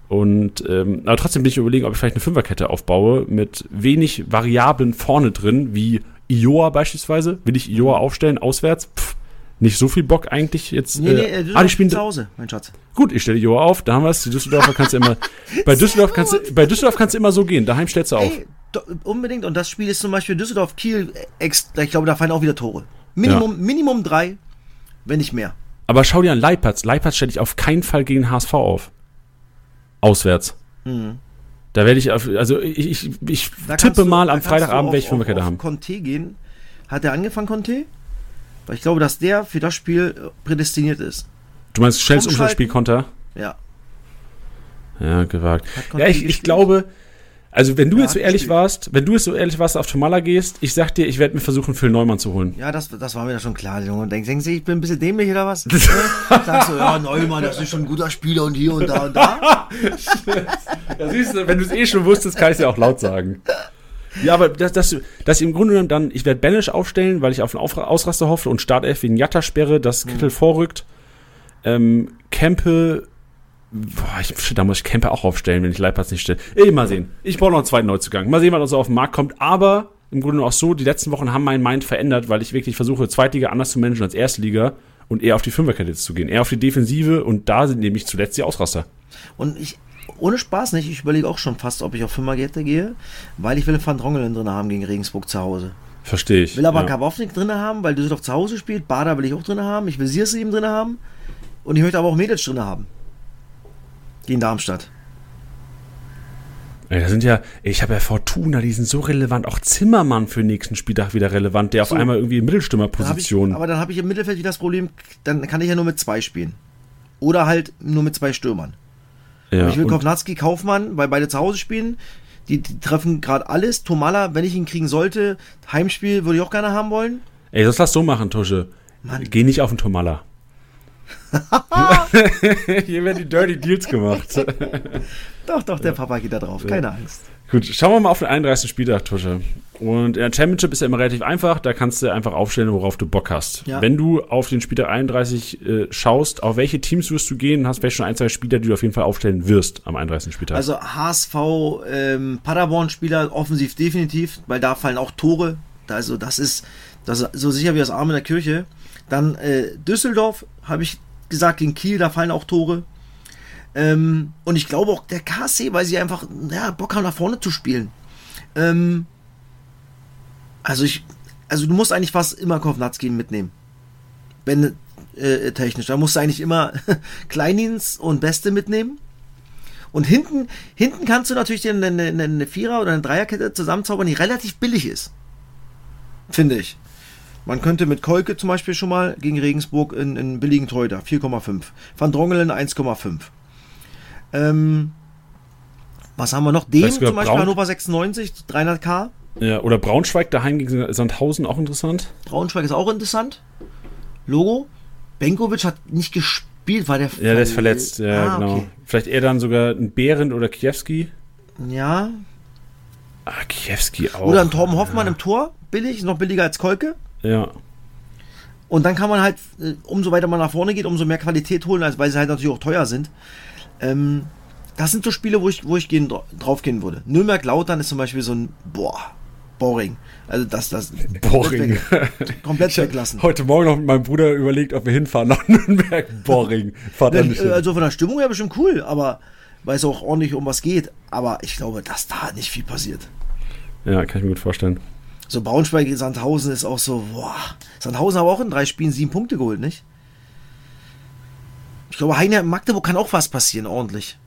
Und ähm, aber trotzdem bin ich überlegen, ob ich vielleicht eine Fünferkette aufbaue mit wenig Variablen vorne drin, wie Ioa beispielsweise. Will ich Ioa aufstellen, auswärts? Pff, nicht so viel Bock eigentlich jetzt. Nee, nee, äh, äh, ah, die spielen zu Hause, mein Schatz. Gut, ich stelle Ioa auf, da haben wir es. Die Düsseldorfer kannst du immer. Bei Düsseldorf kannst du, bei Düsseldorf kannst du immer so gehen. Daheim stellst du auf. Ey, do, unbedingt. Und das Spiel ist zum Beispiel Düsseldorf-Kiel. ex- Ich glaube, da fallen auch wieder Tore. Minimum, Minimum drei, wenn nicht mehr. Aber schau dir an Leipertz. Leipertz stelle ich auf keinen Fall gegen HSV auf. Auswärts. Da werde ich, auf, also ich, ich, ich Mhm. Da tippe du- mal da am Freitagabend, welche Fünferkette auf haben. Conte gehen. Hat er angefangen, Conte? Weil ich glaube, dass der für das Spiel äh, prädestiniert ist. Du meinst Umschalten. Umschaltspielkonter? Ja. Ja, gewagt. Ja, ich, ich glaube, also wenn du Ja, jetzt so ehrlich gespielt. warst, wenn du jetzt so ehrlich warst, auf Tomala gehst, ich sag dir, ich werde mir versuchen, Phil Neumann zu holen. Ja, das, das war mir ja schon klar, Junge. Denken, denken Sie, ich bin ein bisschen dämlich oder was? Ja? Sagst du, ja, Neumann, das ist schon ein guter Spieler und hier und da und da. Ja, siehst du, wenn du es eh schon wusstest, kann ich es ja auch laut sagen. Ja, aber dass, dass, dass ich im Grunde genommen dann, ich werde Banish aufstellen, weil ich auf einen Ausraster hoffe und Startelf wegen Jatta sperre, dass Kittel vorrückt. Ähm, Kempe, boah, ich, da muss ich Kempe auch aufstellen, wenn ich Leipertz nicht stelle. Ey, mal sehen. Ich brauche noch einen zweiten Neuzugang. Mal sehen, was so auf den Markt kommt. Aber im Grunde auch so, die letzten Wochen haben mein Mind verändert, weil ich wirklich versuche, Zweitliga anders zu managen als Erstliga und eher auf die Fünferkette zu gehen. Eher auf die Defensive und da sind nämlich zuletzt die Ausraster. Und ich, ohne Spaß nicht, ich überlege auch schon fast, ob ich auf Fünferkette gehe, weil ich will Van Drongelen drin haben gegen Regensburg zu Hause. Verstehe ich. Will aber ja. Karbovnik drin haben, weil Düsseldorf zu Hause spielt. Bader will ich auch drin haben. Ich will Sierse eben drin haben. Und ich möchte aber auch Medic drin haben. Gegen Darmstadt. Ey, da sind ja, ich habe ja Fortuna, die sind so relevant. Auch Zimmermann für den nächsten Spieltag wieder relevant, der auf So. einmal irgendwie in Mittelstürmerposition. Aber dann habe ich im Mittelfeld wieder das Problem, dann kann ich ja nur mit zwei spielen. Oder halt nur mit zwei Stürmern. Ja, ich will Kovnatski, Kaufmann, weil beide zu Hause spielen. Die, die treffen gerade alles. Tomala, wenn ich ihn kriegen sollte, Heimspiel würde ich auch gerne haben wollen. Ey, das lass so machen, Tusche. Mann. Geh nicht auf den Tomalla. Hier werden die Dirty Deals gemacht. Doch, doch, der Papa geht da drauf. Keine Angst. Gut, schauen wir mal auf den 31. Spieltag, Tusche. Und in der Championship ist ja immer relativ einfach. Da kannst du einfach aufstellen, worauf du Bock hast. Ja. Wenn du auf den Spieltag 31 äh, schaust, auf welche Teams wirst du gehen? Hast vielleicht schon ein, zwei Spieler, die du auf jeden Fall aufstellen wirst am 31. Spieltag. Also HSV, ähm, Paderborn-Spieler offensiv definitiv, weil da fallen auch Tore. Also das ist, das ist so sicher wie das Arm in der Kirche. Dann äh, Düsseldorf, habe ich gesagt, gegen Kiel, da fallen auch Tore. Ähm, und ich glaube auch der KSC, weil sie einfach ja, Bock haben, nach vorne zu spielen. Ähm, also ich, also du musst eigentlich fast immer Kovnatski mitnehmen. Wenn äh, technisch. Da musst du eigentlich immer Kleindienst und Beste mitnehmen. Und hinten, hinten kannst du natürlich eine, eine, eine Vierer- oder eine Dreierkette zusammenzaubern, die relativ billig ist. Finde ich. Man könnte mit Kolke zum Beispiel schon mal gegen Regensburg in, in billigen Torhüter, 4,5. Van Drongelen 1,5. Ähm, was haben wir noch? Dem zum Beispiel Braun- Hannover 96, 300k. ja, oder Braunschweig daheim gegen Sandhausen, auch interessant. Braunschweig ist auch interessant. Logo. Benkovic hat nicht gespielt, war der Ja, der ist verletzt, ja, Ah, genau. okay. Vielleicht eher dann sogar ein Behrendt oder Kiewski. Ja. Ah, Kiewski auch. Oder ein Torben Hoffmann im Tor. Billig, ist noch billiger als Kolke. Ja. Und dann kann man halt, äh, umso weiter man nach vorne geht, umso mehr Qualität holen, als weil sie halt natürlich auch teuer sind. Ähm, das sind so Spiele, wo ich, wo ich gehen, drauf gehen würde. Nürnberg-Lautern ist zum Beispiel so ein, boah, boring. Also das, das Boring. komplett, weg, komplett weglassen. Heute Morgen noch mit meinem Bruder überlegt, ob wir hinfahren nach Nürnberg. Boring. Fahrt nicht. Also von der Stimmung her bestimmt cool, aber weil es auch ordentlich um was geht. Aber ich glaube, dass da nicht viel passiert. Ja, kann ich mir gut vorstellen. So Braunschweig, Sandhausen ist auch so, boah. Sandhausen haben auch in drei Spielen sieben Punkte geholt, nicht? Ich glaube, Heine Magdeburg kann auch was passieren, ordentlich.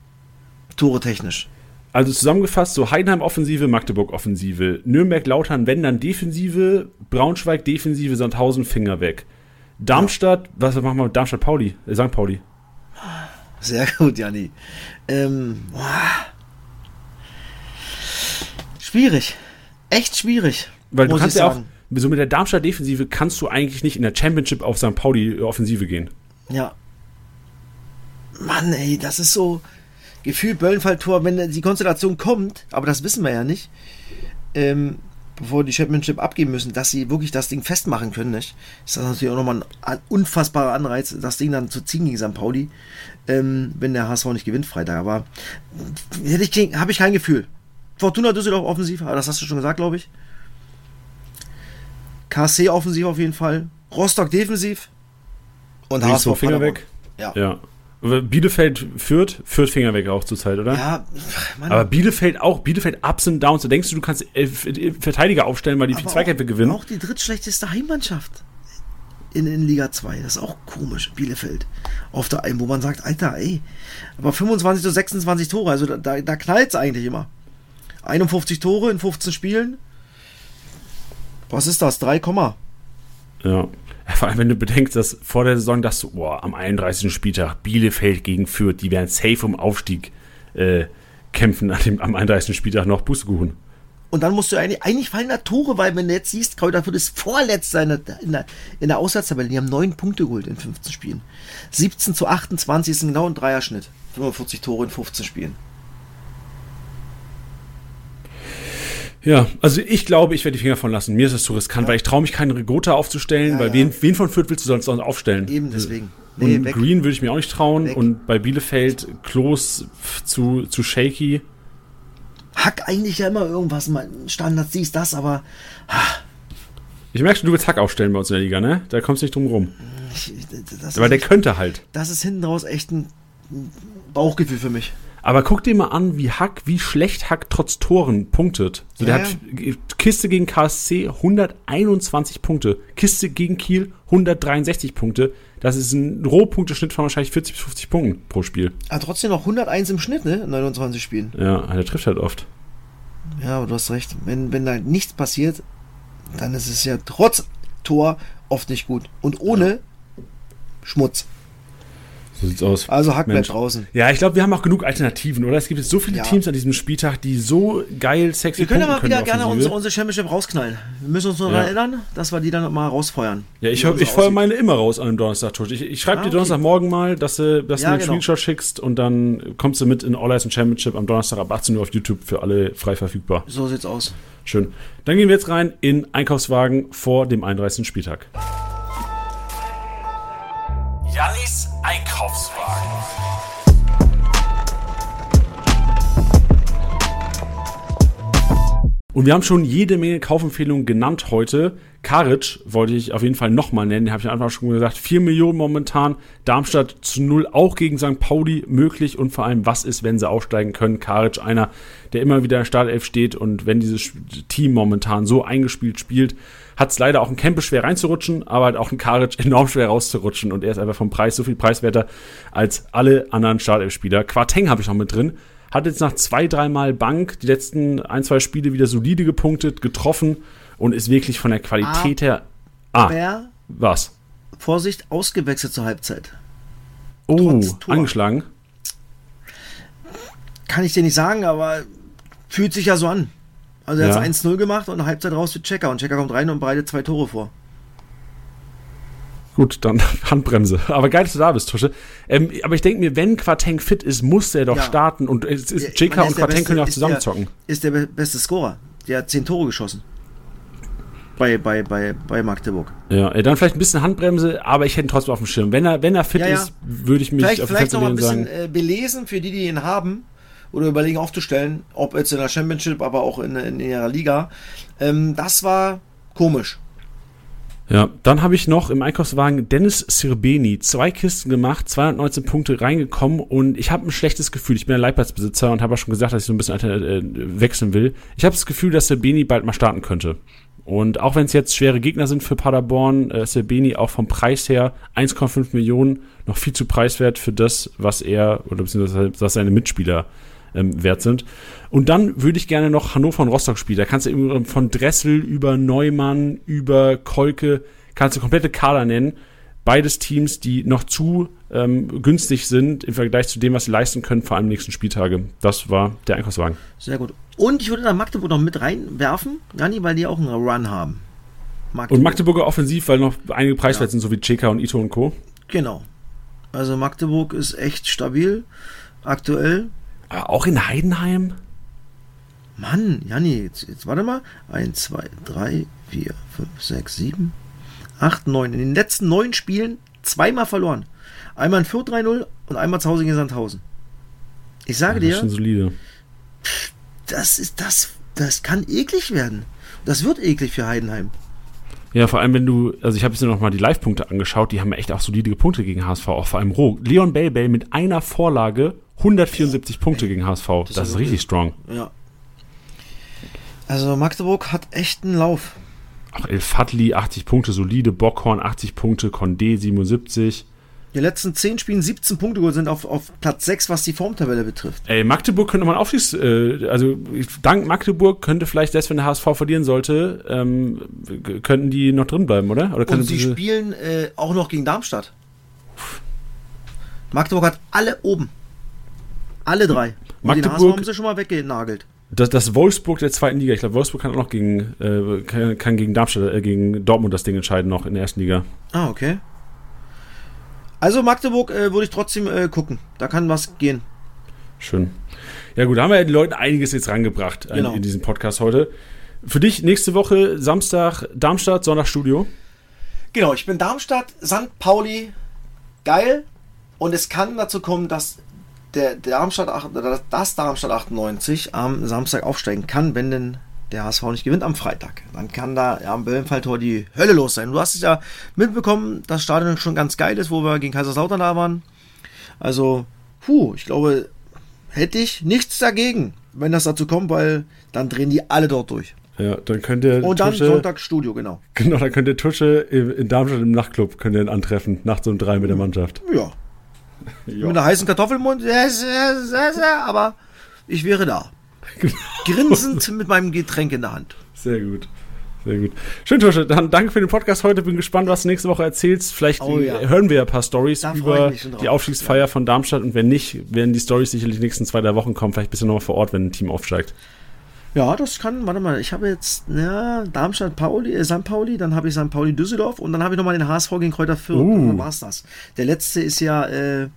Tore technisch. Also zusammengefasst, so Heidenheim Offensive, Magdeburg Offensive, Nürnberg Lautern, wenn dann Defensive, Braunschweig Defensive, Sandhausen Finger weg. Darmstadt, was machen wir mit Darmstadt Pauli, äh, St. Pauli. Sehr gut, Janni. Ähm. Schwierig. Echt schwierig. Weil du kannst ja auch, so mit der Darmstadt Defensive kannst du eigentlich nicht in der Championship auf St. Pauli Offensive gehen. Ja. Mann, ey, das ist so Gefühl Böllenfalltor, wenn die Konstellation kommt, aber das wissen wir ja nicht, ähm, bevor die Championship abgeben müssen, dass sie wirklich das Ding festmachen können, nicht? Ist das natürlich auch nochmal ein unfassbarer Anreiz, das Ding dann zu ziehen gegen St. Pauli, ähm, wenn der HSV nicht gewinnt Freitag. Aber hätte ich, habe ich kein Gefühl. Fortuna Düsseldorf offensiv, aber das hast du schon gesagt, glaube ich. KC offensiv auf jeden Fall. Rostock defensiv. Und Regensburg Finger weg. Ja. Ja. Bielefeld führt, führt Finger weg auch zur Zeit, oder? Ja, Mann, Aber Bielefeld auch, Bielefeld Ups und Downs. Da denkst du, du kannst Verteidiger aufstellen, weil die aber Zweikämpfe gewinnen. Auch die drittschlechteste Heimmannschaft in, in Liga 2. Das ist auch komisch, Bielefeld. Auf der einen, wo man sagt, Alter, ey, aber 25 zu 26 Tore, also da, da, da knallt es eigentlich immer. 51 Tore in 15 Spielen. Was ist das? 3, Komma. Ja. Vor allem, wenn du bedenkst, dass vor der Saison dachtest du, boah, am 31. Spieltag Bielefeld gegen Fürth, die werden safe um Aufstieg äh, kämpfen an dem, am 31. Spieltag noch Bußkuchen. Und dann musst du eigentlich, eigentlich fallen da Tore, weil wenn du jetzt siehst, Kräuter Fürth ist der, in der, in der Auswärtstabelle. Die haben neun Punkte geholt in 15 Spielen. 17 zu 28 ist genau ein Dreierschnitt. 45 Tore in 15 Spielen. Ja, also ich glaube, ich werde die Finger von lassen. Mir ist das zu riskant, weil ich traue mich keinen Regota aufzustellen, Ja, weil ja. wen, wen von Fürth willst du sonst aufstellen? Eben deswegen. Und Nee, weg. Green würde ich mir auch nicht trauen. Weg. Und bei Bielefeld Klos zu, zu shaky. Hack eigentlich ja immer irgendwas, Standards, dies, das, aber Ich merke schon, du willst Hack aufstellen bei uns in der Liga, ne? Da kommst du nicht drum rum. ich, Aber der ist, könnte halt. das ist hinten raus echt ein Bauchgefühl für mich. Aber guck dir mal an, wie Hack, wie schlecht Hack trotz Toren punktet. So, der Ja, hat Kiste gegen KSC 121 Punkte, Kiste gegen Kiel 163 Punkte. Das ist ein Rohpunkteschnitt von wahrscheinlich 40 bis 50 Punkten pro Spiel. Aber trotzdem noch 101 im Schnitt, ne? In 29 Spielen. Ja, der trifft halt oft. Ja, aber du hast recht. Wenn, wenn da nichts passiert, dann ist es ja trotz Tor oft nicht gut. Und ohne Schmutz. So sieht's aus. Also Hackbett Mensch. draußen. Ja, ich glaube, wir haben auch genug Alternativen, oder? Es gibt jetzt so viele Ja. Teams an diesem Spieltag, die so geil, sexy Wir können punkten wieder gerne unsere, unsere Championship rausknallen. Wir müssen uns nur Ja. daran erinnern, dass wir die dann mal rausfeuern. Ja, ich, ich feuer aussieht. meine immer raus an einem Donnerstag, Tusch. Ich, ich schreibe Ah, dir okay. Donnerstagmorgen mal, dass du, dass Ja, du mir einen genau. Screenshot schickst und dann kommst du mit in All Eyes Championship am Donnerstag ab 18 Uhr auf YouTube für alle frei verfügbar. So sieht's aus. Schön. Dann gehen wir jetzt rein in Einkaufswagen vor dem 31. Spieltag. Einkaufswagen. Und wir haben schon jede Menge Kaufempfehlungen genannt heute. Karic wollte ich auf jeden Fall nochmal nennen, den habe ich Anfang schon gesagt. 4 Millionen momentan, Darmstadt zu null, auch gegen St. Pauli möglich und vor allem, was ist, wenn sie aufsteigen können? Karic, einer, der immer wieder in Startelf steht und wenn dieses Team momentan so eingespielt spielt, hat es leider auch ein Kempe schwer reinzurutschen, aber halt auch ein Karic enorm schwer rauszurutschen und er ist einfach vom Preis so viel preiswerter als alle anderen Startelf-Spieler. Quarteng habe ich noch mit drin, hat jetzt nach zwei, dreimal Bank die letzten ein, zwei Spiele wieder solide gepunktet, getroffen und ist wirklich von der Qualität her. Ah, Wer, was? Vorsicht, ausgewechselt zur Halbzeit. Oh, angeschlagen. Kann ich dir nicht sagen, aber fühlt sich ja so an. Also er Ja. hat 1-0 gemacht und Halbzeit raus für Checker und Checker kommt rein und bereitet zwei Tore vor. Gut, dann Handbremse. Aber geil, dass du da bist, Tusche. Ähm, aber ich denke mir, wenn Quarteng fit ist, muss er doch Ja. starten. Und es ist, man und der Quarteng können ja auch Beste- zusammen ist zocken. Der, ist der be- beste Scorer. Der hat 10 Tore geschossen. Bei, bei, bei, bei Magdeburg. Ja, dann vielleicht ein bisschen Handbremse, aber ich hätte ihn trotzdem auf dem Schirm. Wenn er, wenn er fit Ja, ja. ist, würde ich mich Vielleicht, auf vielleicht noch mal ein bisschen sagen, äh, belesen für die, die ihn haben oder überlegen aufzustellen, ob jetzt in der Championship, aber auch in, in ihrer Liga. Ähm, das war komisch. Ja, dann habe ich noch im Einkaufswagen Dennis Sirbeni. Zwei Kisten gemacht, 219 Punkte reingekommen und ich habe ein schlechtes Gefühl. Ich bin ein Leitplatzbesitzer und habe auch schon gesagt, dass ich so ein bisschen äh, wechseln will. Ich habe das Gefühl, dass Sirbeni bald mal starten könnte. Und auch wenn es jetzt schwere Gegner sind für Paderborn, äh, Sirbeni auch vom Preis her 1,5 Millionen noch viel zu preiswert für das, was er oder beziehungsweise was seine Mitspieler ähm, wert sind. Und dann würde ich gerne noch Hannover und Rostock spielen. Da kannst du eben von Dressel über Neumann, über Kolke, kannst du komplette Kader nennen. Beides Teams, die noch zu ähm, günstig sind im Vergleich zu dem, was sie leisten können, vor allem nächsten Spieltage. Das war der Einkaufswagen. Sehr gut. Und ich würde da Magdeburg noch mit reinwerfen, Jani, weil die auch einen Run haben. Und Magdeburger offensiv, weil noch einige preiswert Ja. sind, so wie Cheka und Ito und Co. Genau. Also Magdeburg ist echt stabil. Aktuell. Aber auch in Heidenheim? Mann, Janni, jetzt, jetzt warte mal. 1, 2, 3, 4, 5, 6, 7, 8, 9. In den letzten neun Spielen zweimal verloren. Einmal in Fürth 3-0 und einmal zu Hause gegen Sandhausen. Ich sage das ist dir, schon solide. das ist das, das kann eklig werden. Das wird eklig für Heidenheim. Ja, vor allem wenn du, also ich habe jetzt noch mal die Live-Punkte angeschaut, die haben echt auch solide Punkte gegen HSV, auch vor allem Roh. Leon Baybay mit einer Vorlage 174 Punkte gegen HSV. Das, ist ist ja richtig strong. Ja. Also Magdeburg hat echt einen Lauf. Auch El Fadli 80 Punkte, solide, Bockhorn 80 Punkte, Condé 77. Die letzten 10 Spielen 17 Punkte geholt sind auf, auf Platz 6, was die Formtabelle betrifft. Ey, Magdeburg könnte man Aufstiegs, äh, also dank Magdeburg könnte vielleicht selbst wenn der HSV verlieren sollte, ähm, könnten die noch drin bleiben, oder? Oder Und sie spielen äh, auch noch gegen Darmstadt. Magdeburg hat alle oben. Alle drei. Und den Magdeburg- HSV haben sie schon mal weggenagelt. das, das Wolfsburg der zweiten Liga, ich glaube Wolfsburg kann auch noch gegen äh, kann, kann gegen Darmstadt, äh, gegen Dortmund das Ding entscheiden noch in der ersten Liga. Ah, okay. Also Magdeburg äh, würde ich trotzdem äh, gucken. Da kann was gehen. Schön. Ja gut, da haben wir ja den Leuten einiges jetzt rangebracht äh, Genau. in diesem Podcast heute. Für dich nächste Woche Samstag Darmstadt, Sonntag Studio. Genau, ich bin Darmstadt, St. Pauli, geil. Und es kann dazu kommen, dass der, Darmstadt, das Darmstadt 98 am Samstag aufsteigen kann, wenn denn der HSV nicht gewinnt am Freitag. Dann kann da am Böllenfalltor die Hölle los sein. Du hast es ja mitbekommen, dass das Stadion schon ganz geil ist, wo wir gegen Kaiserslautern da waren. Also, puh, ich glaube, hätte ich nichts dagegen, wenn das dazu kommt, weil dann drehen die alle dort durch. Ja, dann könnt ihr Und dann Tusche, Sonntag Studio, genau. genau, dann könnt ihr Tusche in in Darmstadt im Nachtclub könnt ihr ihn antreffen, nachts um drei mit der Mannschaft. Ja. Mit einer heißen Kartoffel im Mund, aber ich wäre da. Grinsend mit meinem Getränk in der Hand. Sehr gut. Sehr gut. Schön, Tusche. Dann danke für den Podcast heute. Bin gespannt, was du nächste Woche erzählst. Vielleicht Oh ja. hören wir ja ein paar Stories über die Aufstiegsfeier von Darmstadt. Und wenn nicht, werden die Stories sicherlich die nächsten zwei, drei Wochen kommen. Vielleicht bist du nochmal vor Ort, wenn ein Team aufsteigt. Ja, das kann, warte mal, ich habe jetzt ja, Darmstadt Pauli, äh, St. Pauli, dann habe ich St. Pauli Düsseldorf und dann habe ich nochmal den HSV gegen Kräuter Fürth. Uh. Und Dann war's das. Der letzte ist ja äh,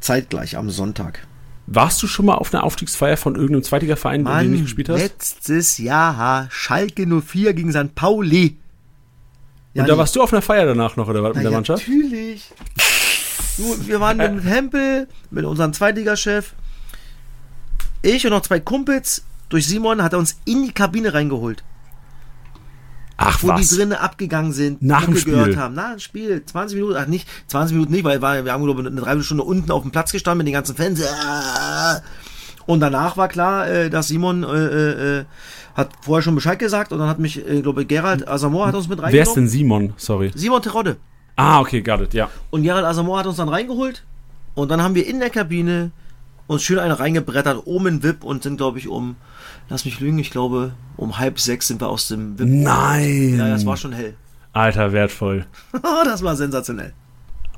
zeitgleich am Sonntag. Warst du schon mal auf einer Aufstiegsfeier von irgendeinem Zweitligaverein, bei dem du nicht gespielt hast? letztes Jahr Schalke 04 gegen St. Pauli. Ja, Und da nee. warst du auf einer Feier danach noch, oder was, mit der Mannschaft? Natürlich. Du, wir waren mit Hempel, mit unserem Zweitligachef. Ich und noch zwei Kumpels. Durch Simon hat er uns in die Kabine reingeholt, Ach wo was. die drinnen abgegangen sind, Nach dem Spiel. gehört haben. Nach dem Spiel, 20 Minuten, ach nicht, 20 Minuten nicht, weil wir, haben glaube ich eine Dreiviertelstunde unten auf dem Platz gestanden mit den ganzen Fans. Ah. Und danach war klar, äh, dass Simon äh, äh, hat vorher schon Bescheid gesagt und dann hat mich, äh, glaube ich, Gerald Asamoah hat uns mit Wer ist denn Simon? Sorry. Simon Terodde. Ah, okay, got it, ja. Und Gerald Asamoah hat uns dann reingeholt. Und dann haben wir in der Kabine uns schön eine reingebrettert, oben in VIP und sind, glaube ich, um, lass mich lügen, ich glaube, um halb sechs sind wir aus dem VIP. Nein. Ja, das war schon hell. Alter, wertvoll. das war sensationell.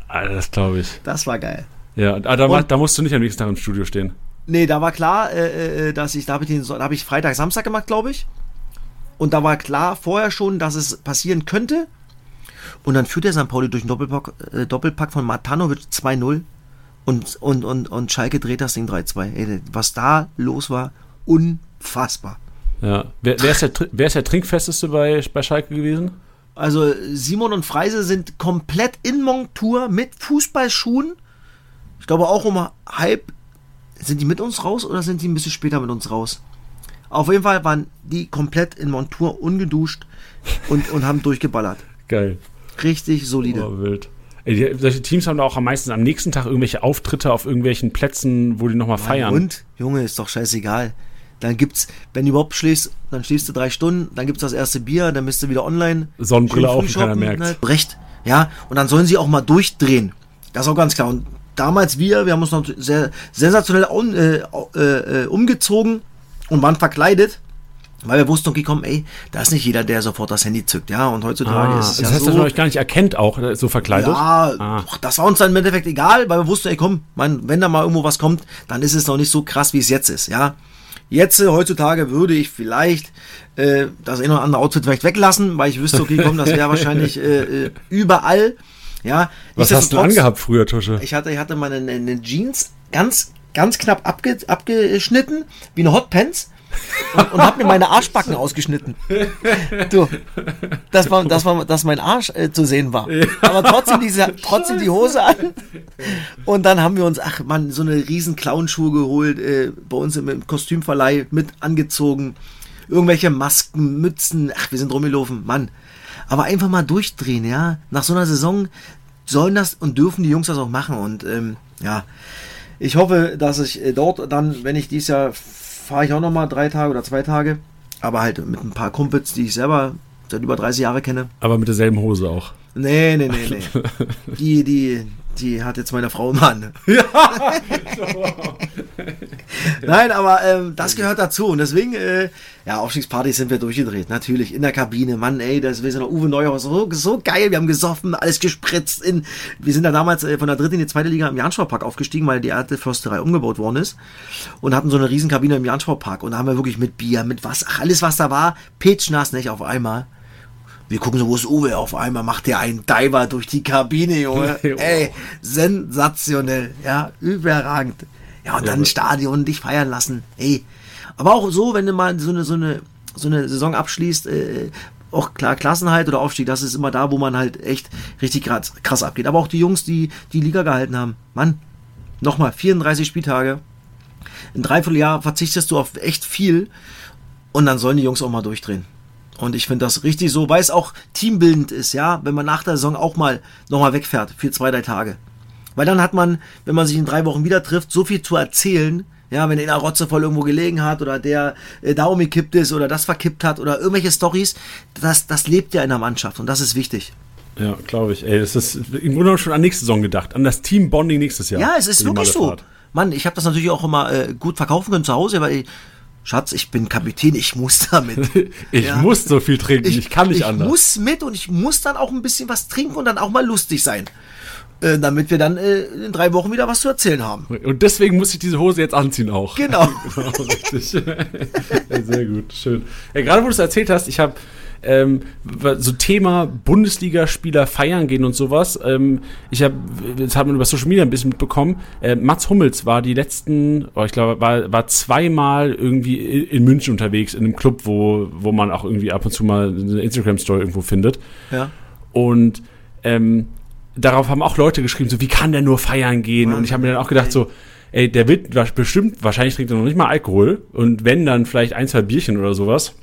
Alter, das glaube ich. Das war geil. Ja, ah, da, Und- da musst du nicht am nächsten Tag im Studio stehen. Nee, da war klar, äh, äh, dass ich, da habe ich, den, da hab ich Freitag, Samstag gemacht, glaube ich. Und da war klar vorher schon, dass es passieren könnte. Und dann führt der St. Pauli durch einen Doppelpack, äh, Doppelpack von Matanovic 2-0. Und, und, und, und Schalke dreht das Ding 3-2. Ey, Was da los war, unfassbar. Ja. Wer, wer, ist der, wer ist der Trinkfesteste bei, bei Schalke gewesen? Also Simon und Freise sind komplett in Montur mit Fußballschuhen. Ich glaube auch um halb. Sind die mit uns raus oder sind die ein bisschen später mit uns raus? Auf jeden Fall waren die komplett in Montur ungeduscht und, und haben durchgeballert. Geil. Richtig solide. Oh, wild. Die, solche Teams haben da auch am meisten am nächsten Tag irgendwelche Auftritte auf irgendwelchen Plätzen, wo die nochmal feiern. Und, Junge, ist doch scheißegal. Dann gibt's, wenn du überhaupt schläfst, dann schläfst du drei Stunden, dann gibt's das erste Bier, dann bist du wieder online. Sonnenbrille auf keiner merkt's. ne? Recht. Ja, und dann sollen sie auch mal durchdrehen. Das ist auch ganz klar. Und damals wir, wir haben uns noch sehr sensationell un, äh, äh, äh, umgezogen und waren verkleidet. Weil wir wussten, okay, komm, ey, da ist nicht jeder, der sofort das Handy zückt, ja. Und heutzutage Ah, ist es das ja heißt, so. dass man euch gar nicht erkennt, auch äh, so verkleidet. Ja, Ah. das war uns dann im Endeffekt egal, weil wir wussten, ey komm, mein, wenn da mal irgendwo was kommt, dann ist es noch nicht so krass, wie es jetzt ist, ja. Jetzt, äh, heutzutage, würde ich vielleicht äh, das ein oder andere Outfit vielleicht weglassen, weil ich wüsste, okay, komm, das wäre wahrscheinlich äh, äh, überall, ja. Was hast du angehabt früher, Tusche? Ich hatte, ich hatte meine eine Jeans ganz, ganz knapp abge, abgeschnitten, wie eine Hotpants. Und, und hab mir meine Arschbacken ausgeschnitten. Du, das war, das war, dass mein Arsch äh, zu sehen war. Aber trotzdem diese, trotzdem die Hose an. Und dann haben wir uns, ach man, so eine riesen Clownschuhe geholt, äh, bei uns im, im Kostümverleih mit angezogen. Irgendwelche Masken, Mützen, ach, wir sind rumgelaufen, Mann. Aber einfach mal durchdrehen, ja. Nach so einer Saison sollen das und dürfen die Jungs das auch machen. Und ähm, ja, ich hoffe, dass ich äh, dort dann, wenn ich dies Jahr fahre ich auch noch mal drei Tage oder zwei Tage, aber halt mit ein paar Kumpels, die ich selber seit über 30 Jahren kenne. Aber mit derselben Hose auch. Nee, nee, nee, nee. Die, die, die hat jetzt meine Frau im Mann. Nein, aber ähm, das gehört dazu. Und deswegen, äh, ja, Aufstiegspartys sind wir durchgedreht, natürlich, in der Kabine, Mann, ey, das wir sind noch Uwe Neuhaus, so, so geil, wir haben gesoffen, alles gespritzt in, wir sind da damals äh, von der dritten in die zweite Liga im Janschaupark aufgestiegen, weil die alte Försterei umgebaut worden ist und hatten so eine Riesenkabine im Janschaupark und da haben wir wirklich mit Bier, mit was, ach, alles was da war, pitschnass, nicht, auf einmal. Wir gucken so, wo ist Uwe? Auf einmal macht der einen Diver durch die Kabine, Junge. Ey, sensationell. Ja, überragend. Ja, und dann Stadion, dich feiern lassen. Ey. Aber auch so, wenn du mal so eine, so eine, so eine Saison abschließt, äh, auch klar, Klassenheit oder Aufstieg, das ist immer da, wo man halt echt richtig krass, krass abgeht. Aber auch die Jungs, die die Liga gehalten haben. Mann, nochmal, 34 Spieltage. Ein Dreivierteljahr verzichtest du auf echt viel. Und dann sollen die Jungs auch mal durchdrehen. Und ich finde das richtig so, weil es auch teambildend ist, ja, wenn man nach der Saison auch mal nochmal wegfährt für zwei, drei Tage. Weil dann hat man, wenn man sich in drei Wochen wieder trifft, so viel zu erzählen. Ja, wenn der Rotze voll irgendwo gelegen hat oder der äh, da umgekippt ist oder das verkippt hat oder irgendwelche Stories, das, das lebt ja in der Mannschaft und das ist wichtig. Ja, glaube ich. Ey, das ist im Grunde schon an nächste Saison gedacht. An das Team-Bonding nächstes Jahr. Ja, es ist wirklich so. Mann, ich habe das natürlich auch immer äh, gut verkaufen können zu Hause, weil ich, Schatz, ich bin Kapitän, ich muss damit. ich Ja. muss so viel trinken, ich, kann nicht ich anders. muss mit und ich muss dann auch ein bisschen was trinken und dann auch mal lustig sein. Äh, damit wir dann äh, in drei Wochen wieder was zu erzählen haben. Und deswegen muss ich diese Hose jetzt anziehen auch. Genau. genau, richtig. ja, sehr gut, schön. Ja, gerade wo du es erzählt hast, ich habe ähm, so Thema Bundesligaspieler feiern gehen und sowas. Ähm, ich habe, das hat man über Social Media ein bisschen mitbekommen. Äh, Mats Hummels war die letzten, oh, ich glaube, war, war zweimal irgendwie in München unterwegs in einem Club, wo, wo man auch irgendwie ab und zu mal eine Instagram-Story irgendwo findet. Ja. Und ähm, darauf haben auch Leute geschrieben, so wie kann der nur feiern gehen? Und ich habe mir dann auch gedacht, so, ey, der wird bestimmt, wahrscheinlich trinkt er noch nicht mal Alkohol und wenn dann vielleicht ein, zwei Bierchen oder sowas.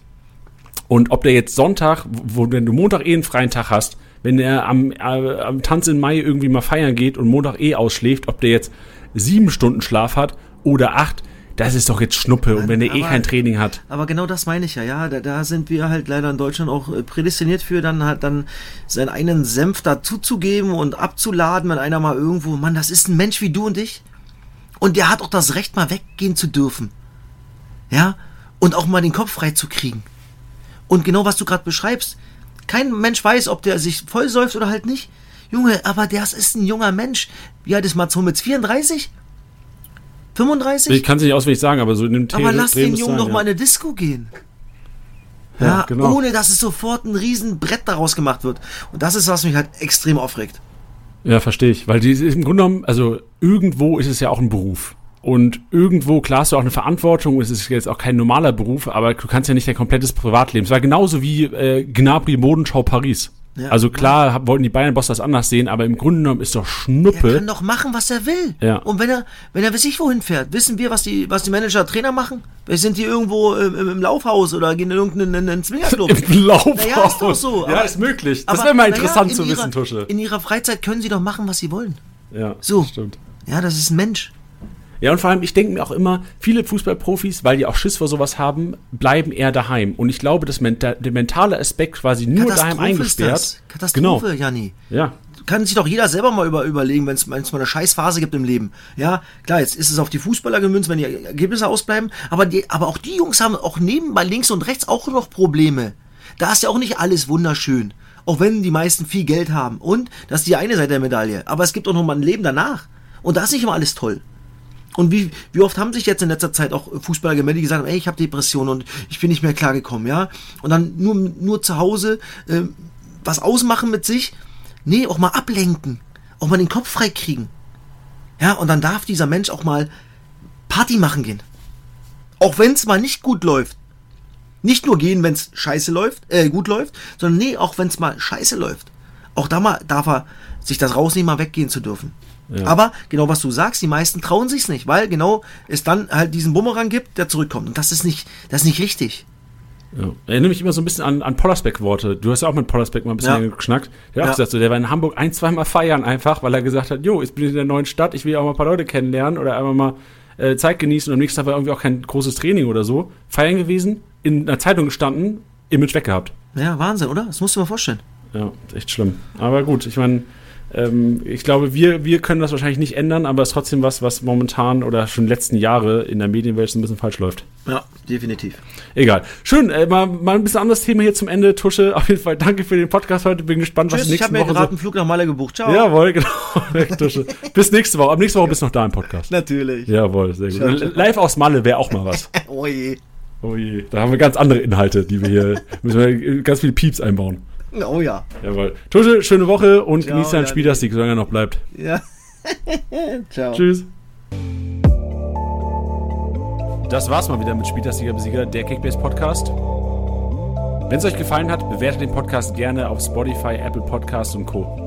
Und ob der jetzt Sonntag, wo wenn du Montag eh einen freien Tag hast, wenn er am, äh, am Tanz in Mai irgendwie mal feiern geht und Montag eh ausschläft, ob der jetzt sieben Stunden Schlaf hat oder acht, das ist doch jetzt Schnuppe. Und wenn der eh kein Training hat, Aber genau das meine ich ja, ja. Da, da sind wir halt leider in Deutschland auch äh, prädestiniert für, dann halt dann seinen eigenen Senf dazuzugeben und abzuladen, wenn einer mal irgendwo, Mann, das ist ein Mensch wie du und ich. Und der hat auch das Recht, mal weggehen zu dürfen. Ja? Und auch mal den Kopf frei zu kriegen. Und genau was du gerade beschreibst, kein Mensch weiß, ob der sich vollsäuft oder halt nicht. Junge, aber das ist ein junger Mensch. Wie alt ist Mats Hummels? 34? 35? ich kann es nicht auswendig sagen, aber so in dem Aber lass den Jungen sein, doch ja. mal in eine Disco gehen. Ja, Ja, genau. ohne dass es sofort ein riesen Brett daraus gemacht wird. Und das ist, was mich halt extrem aufregt. Ja, verstehe ich. Weil die ist im Grunde genommen, also irgendwo ist es ja auch ein Beruf. Und irgendwo, klar hast du auch eine Verantwortung, es ist jetzt auch kein normaler Beruf, aber du kannst ja nicht dein komplettes Privatleben. Es war genauso wie äh, Gnabry Modenschau Paris. Ja. also klar hab, wollten die Bayern-Boss das anders sehen, aber im Grunde genommen ist doch Er Schnuppe. kann doch machen, was er will. Ja. Und wenn er, wenn er weiß ich wohin fährt, wissen wir, was die, was die Manager, Trainer machen? Sind die irgendwo im, im, im Laufhaus oder gehen in irgendeinen in, einen Zwingerclub? Im Laufhaus. Naja, ist doch so. Ja, aber- ist möglich. Das wäre mal interessant in zu ihrer, wissen, Tusche. In ihrer Freizeit können sie doch machen, was sie wollen. Ja, So. stimmt. Ja, das ist ein Mensch. Ja, und vor allem, ich denke mir auch immer, viele Fußballprofis, weil die auch Schiss vor sowas haben, bleiben eher daheim. Und ich glaube, das Menta der mentale Aspekt quasi nur daheim Katastrophe ist eingesperrt. das. Katastrophe, Genau. Janni. Ja. kann sich doch jeder selber mal über, überlegen, wenn es mal eine Scheißphase gibt im Leben. Ja, klar, jetzt ist es auf die Fußballer gemünzt, wenn die Ergebnisse ausbleiben, aber, die, aber auch die Jungs haben auch nebenbei links und rechts auch noch Probleme. Da ist ja auch nicht alles wunderschön. Auch wenn die meisten viel Geld haben. Und das ist die eine Seite der Medaille. Aber es gibt auch noch mal ein Leben danach. Und da ist nicht immer alles toll. Und wie, wie oft haben sich jetzt in letzter Zeit auch Fußballer gemeldet, die gesagt haben, ey, ich habe Depressionen und ich bin nicht mehr klargekommen, ja? Und dann nur, nur zu Hause äh, was ausmachen mit sich. Nee, auch mal ablenken. Auch mal den Kopf frei kriegen. Ja, und dann darf dieser Mensch auch mal Party machen gehen. Auch wenn es mal nicht gut läuft. Nicht nur gehen, wenn es scheiße läuft, äh, gut läuft, sondern nee, auch wenn es mal scheiße läuft. Auch da mal darf er sich das rausnehmen, mal weggehen zu dürfen. Ja. Aber genau was du sagst, die meisten trauen sich's nicht, weil genau es dann halt diesen Bumerang gibt, der zurückkommt. Und das ist nicht, das ist nicht richtig. Ja. Erinnere mich immer so ein bisschen an, an Pollersbeck-Worte. Du hast ja auch mit Pollersbeck mal ein bisschen Ja. geschnackt. Der hat Ja. auch gesagt, so, der war in Hamburg ein, zweimal feiern einfach, weil er gesagt hat, jo, ich bin in der neuen Stadt, ich will auch mal ein paar Leute kennenlernen oder einfach mal äh, Zeit genießen und am nächsten Tag war irgendwie auch kein großes Training oder so. Feiern gewesen, in einer Zeitung gestanden, Image weggehabt. Ja, Wahnsinn, oder? Das musst du dir mal vorstellen. Ja, echt schlimm. Aber gut, ich meine, ähm, ich glaube, wir, wir können das wahrscheinlich nicht ändern, aber es ist trotzdem was, was momentan oder schon letzten Jahre in der Medienwelt so ein bisschen falsch läuft. Ja, definitiv. Egal. Schön, äh, mal, mal ein bisschen anderes Thema hier zum Ende, Tusche. Auf jeden Fall danke für den Podcast heute. Bin gespannt, was Tschüss, ich nächste habe mir Woche gerade so. einen Flug nach Malle gebucht. Ciao. Jawohl, genau. Tusche. Bis nächste Woche. Ab nächste Woche bist du noch da im Podcast. Natürlich. Jawohl, sehr gut. Ciao. Live aus Malle wäre auch mal was. Oh je. Oh je. Da haben wir ganz andere Inhalte, die wir hier, müssen wir ganz viele Pieps einbauen. Oh ja. Jawohl. Tusche, schöne Woche und Ciao, genieß deinen. Spieltagssieg, solange er noch bleibt. Ja. Ciao. Tschüss. Das war's mal wieder mit Spieltagssieger Besieger, der Kickbase Podcast. Wenn es euch gefallen hat, bewertet den Podcast gerne auf Spotify, Apple Podcasts und Co.